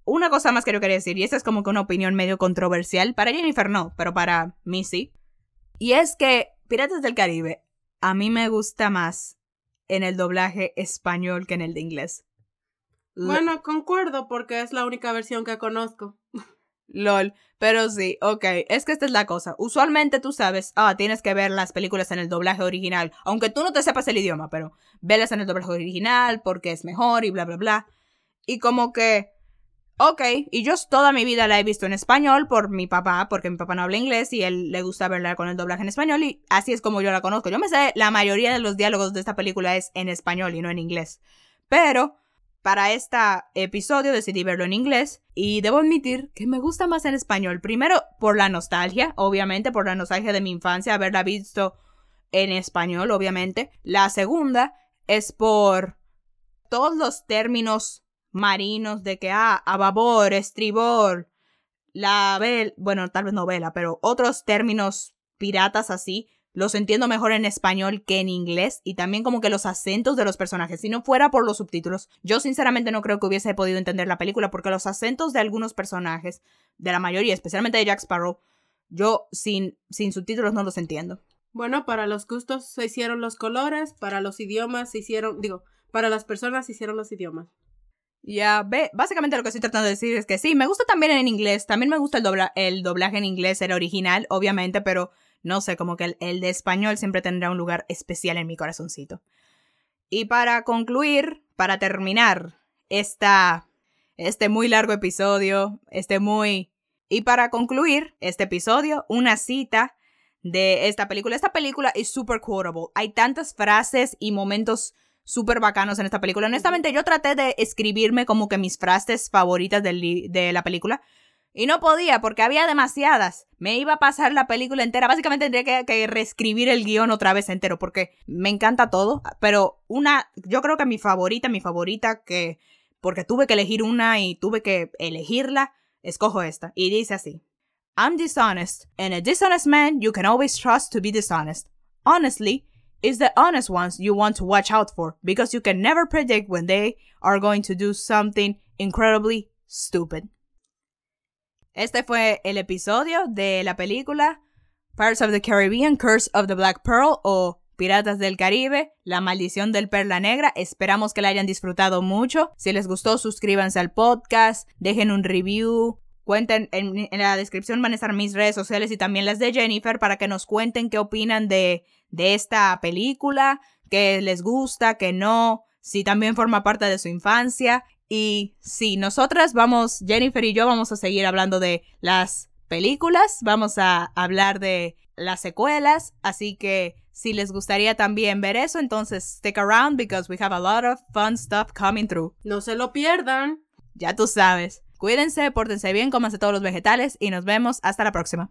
Una cosa más que yo quería decir, y esta es como que una opinión medio controversial. Para Jennifer no, pero para mí sí. Y es que Piratas del Caribe a mí me gusta más en el doblaje español que en el de inglés. Bueno, concuerdo porque es la única versión que conozco. <laughs> LOL, pero sí, ok, es que esta es la cosa. Usualmente tú sabes, ah, tienes que ver las películas en el doblaje original, aunque tú no te sepas el idioma, pero velas en el doblaje original porque es mejor y bla, bla, bla. Y como que, ok, y yo toda mi vida la he visto en español por mi papá, porque mi papá no habla inglés y él le gusta verla con el doblaje en español y así es como yo la conozco. Yo me sé, la mayoría de los diálogos de esta película es en español y no en inglés. Pero para este episodio decidí verlo en inglés y debo admitir que me gusta más en español. Primero por la nostalgia, obviamente, por la nostalgia de mi infancia, haberla visto en español, obviamente. La segunda es por todos los términos marinos de que, ah, a babor, estribor, la vela, bueno, tal vez no vela, pero otros términos piratas así, los entiendo mejor en español que en inglés y también como que los acentos de los personajes. Si no fuera por los subtítulos, yo sinceramente no creo que hubiese podido entender la película porque los acentos de algunos personajes, de la mayoría, especialmente de Jack Sparrow, yo sin, sin subtítulos no los entiendo. Bueno, para los gustos se hicieron los colores, para los idiomas se hicieron, digo, para las personas se hicieron los idiomas. Ya, ve, básicamente lo que estoy tratando de decir es que sí, me gusta también en inglés, también me gusta el, dobla el doblaje en inglés, el original, obviamente, pero no sé, como que el, de español siempre tendrá un lugar especial en mi corazoncito. Y para concluir, para terminar esta, este muy largo episodio, este muy... Y para concluir este episodio, una cita de esta película. Esta película es super quotable. Hay tantas frases y momentos súper bacanos en esta película. Honestamente, yo traté de escribirme como que mis frases favoritas de la película, y no podía porque había demasiadas. Me iba a pasar la película entera. Básicamente tendría que, reescribir el guion otra vez entero porque me encanta todo. Pero una, yo creo que mi favorita, mi favorita que, porque tuve que elegir una y tuve que elegirla, escojo esta. Y dice así. I'm dishonest, and a dishonest man you can always trust to be dishonest. Honestly, it's the honest ones you want to watch out for because you can never predict when they are going to do something incredibly stupid. Este fue el episodio de la película Pirates of the Caribbean, Curse of the Black Pearl o Piratas del Caribe, La Maldición del Perla Negra. Esperamos que la hayan disfrutado mucho. Si les gustó, suscríbanse al podcast, dejen un review. Cuenten, en, la descripción van a estar mis redes sociales y también las de Jennifer para que nos cuenten qué opinan de, de esta película, qué les gusta, qué no, si también forma parte de su infancia y sí, nosotras vamos, Jennifer y yo vamos a seguir hablando de las películas, vamos a hablar de las secuelas, así que si les gustaría también ver eso, entonces stick around because we have a lot of fun stuff coming through. No se lo pierdan. Ya tú sabes. Cuídense, pórtense bien, cómanse todos los vegetales y nos vemos hasta la próxima.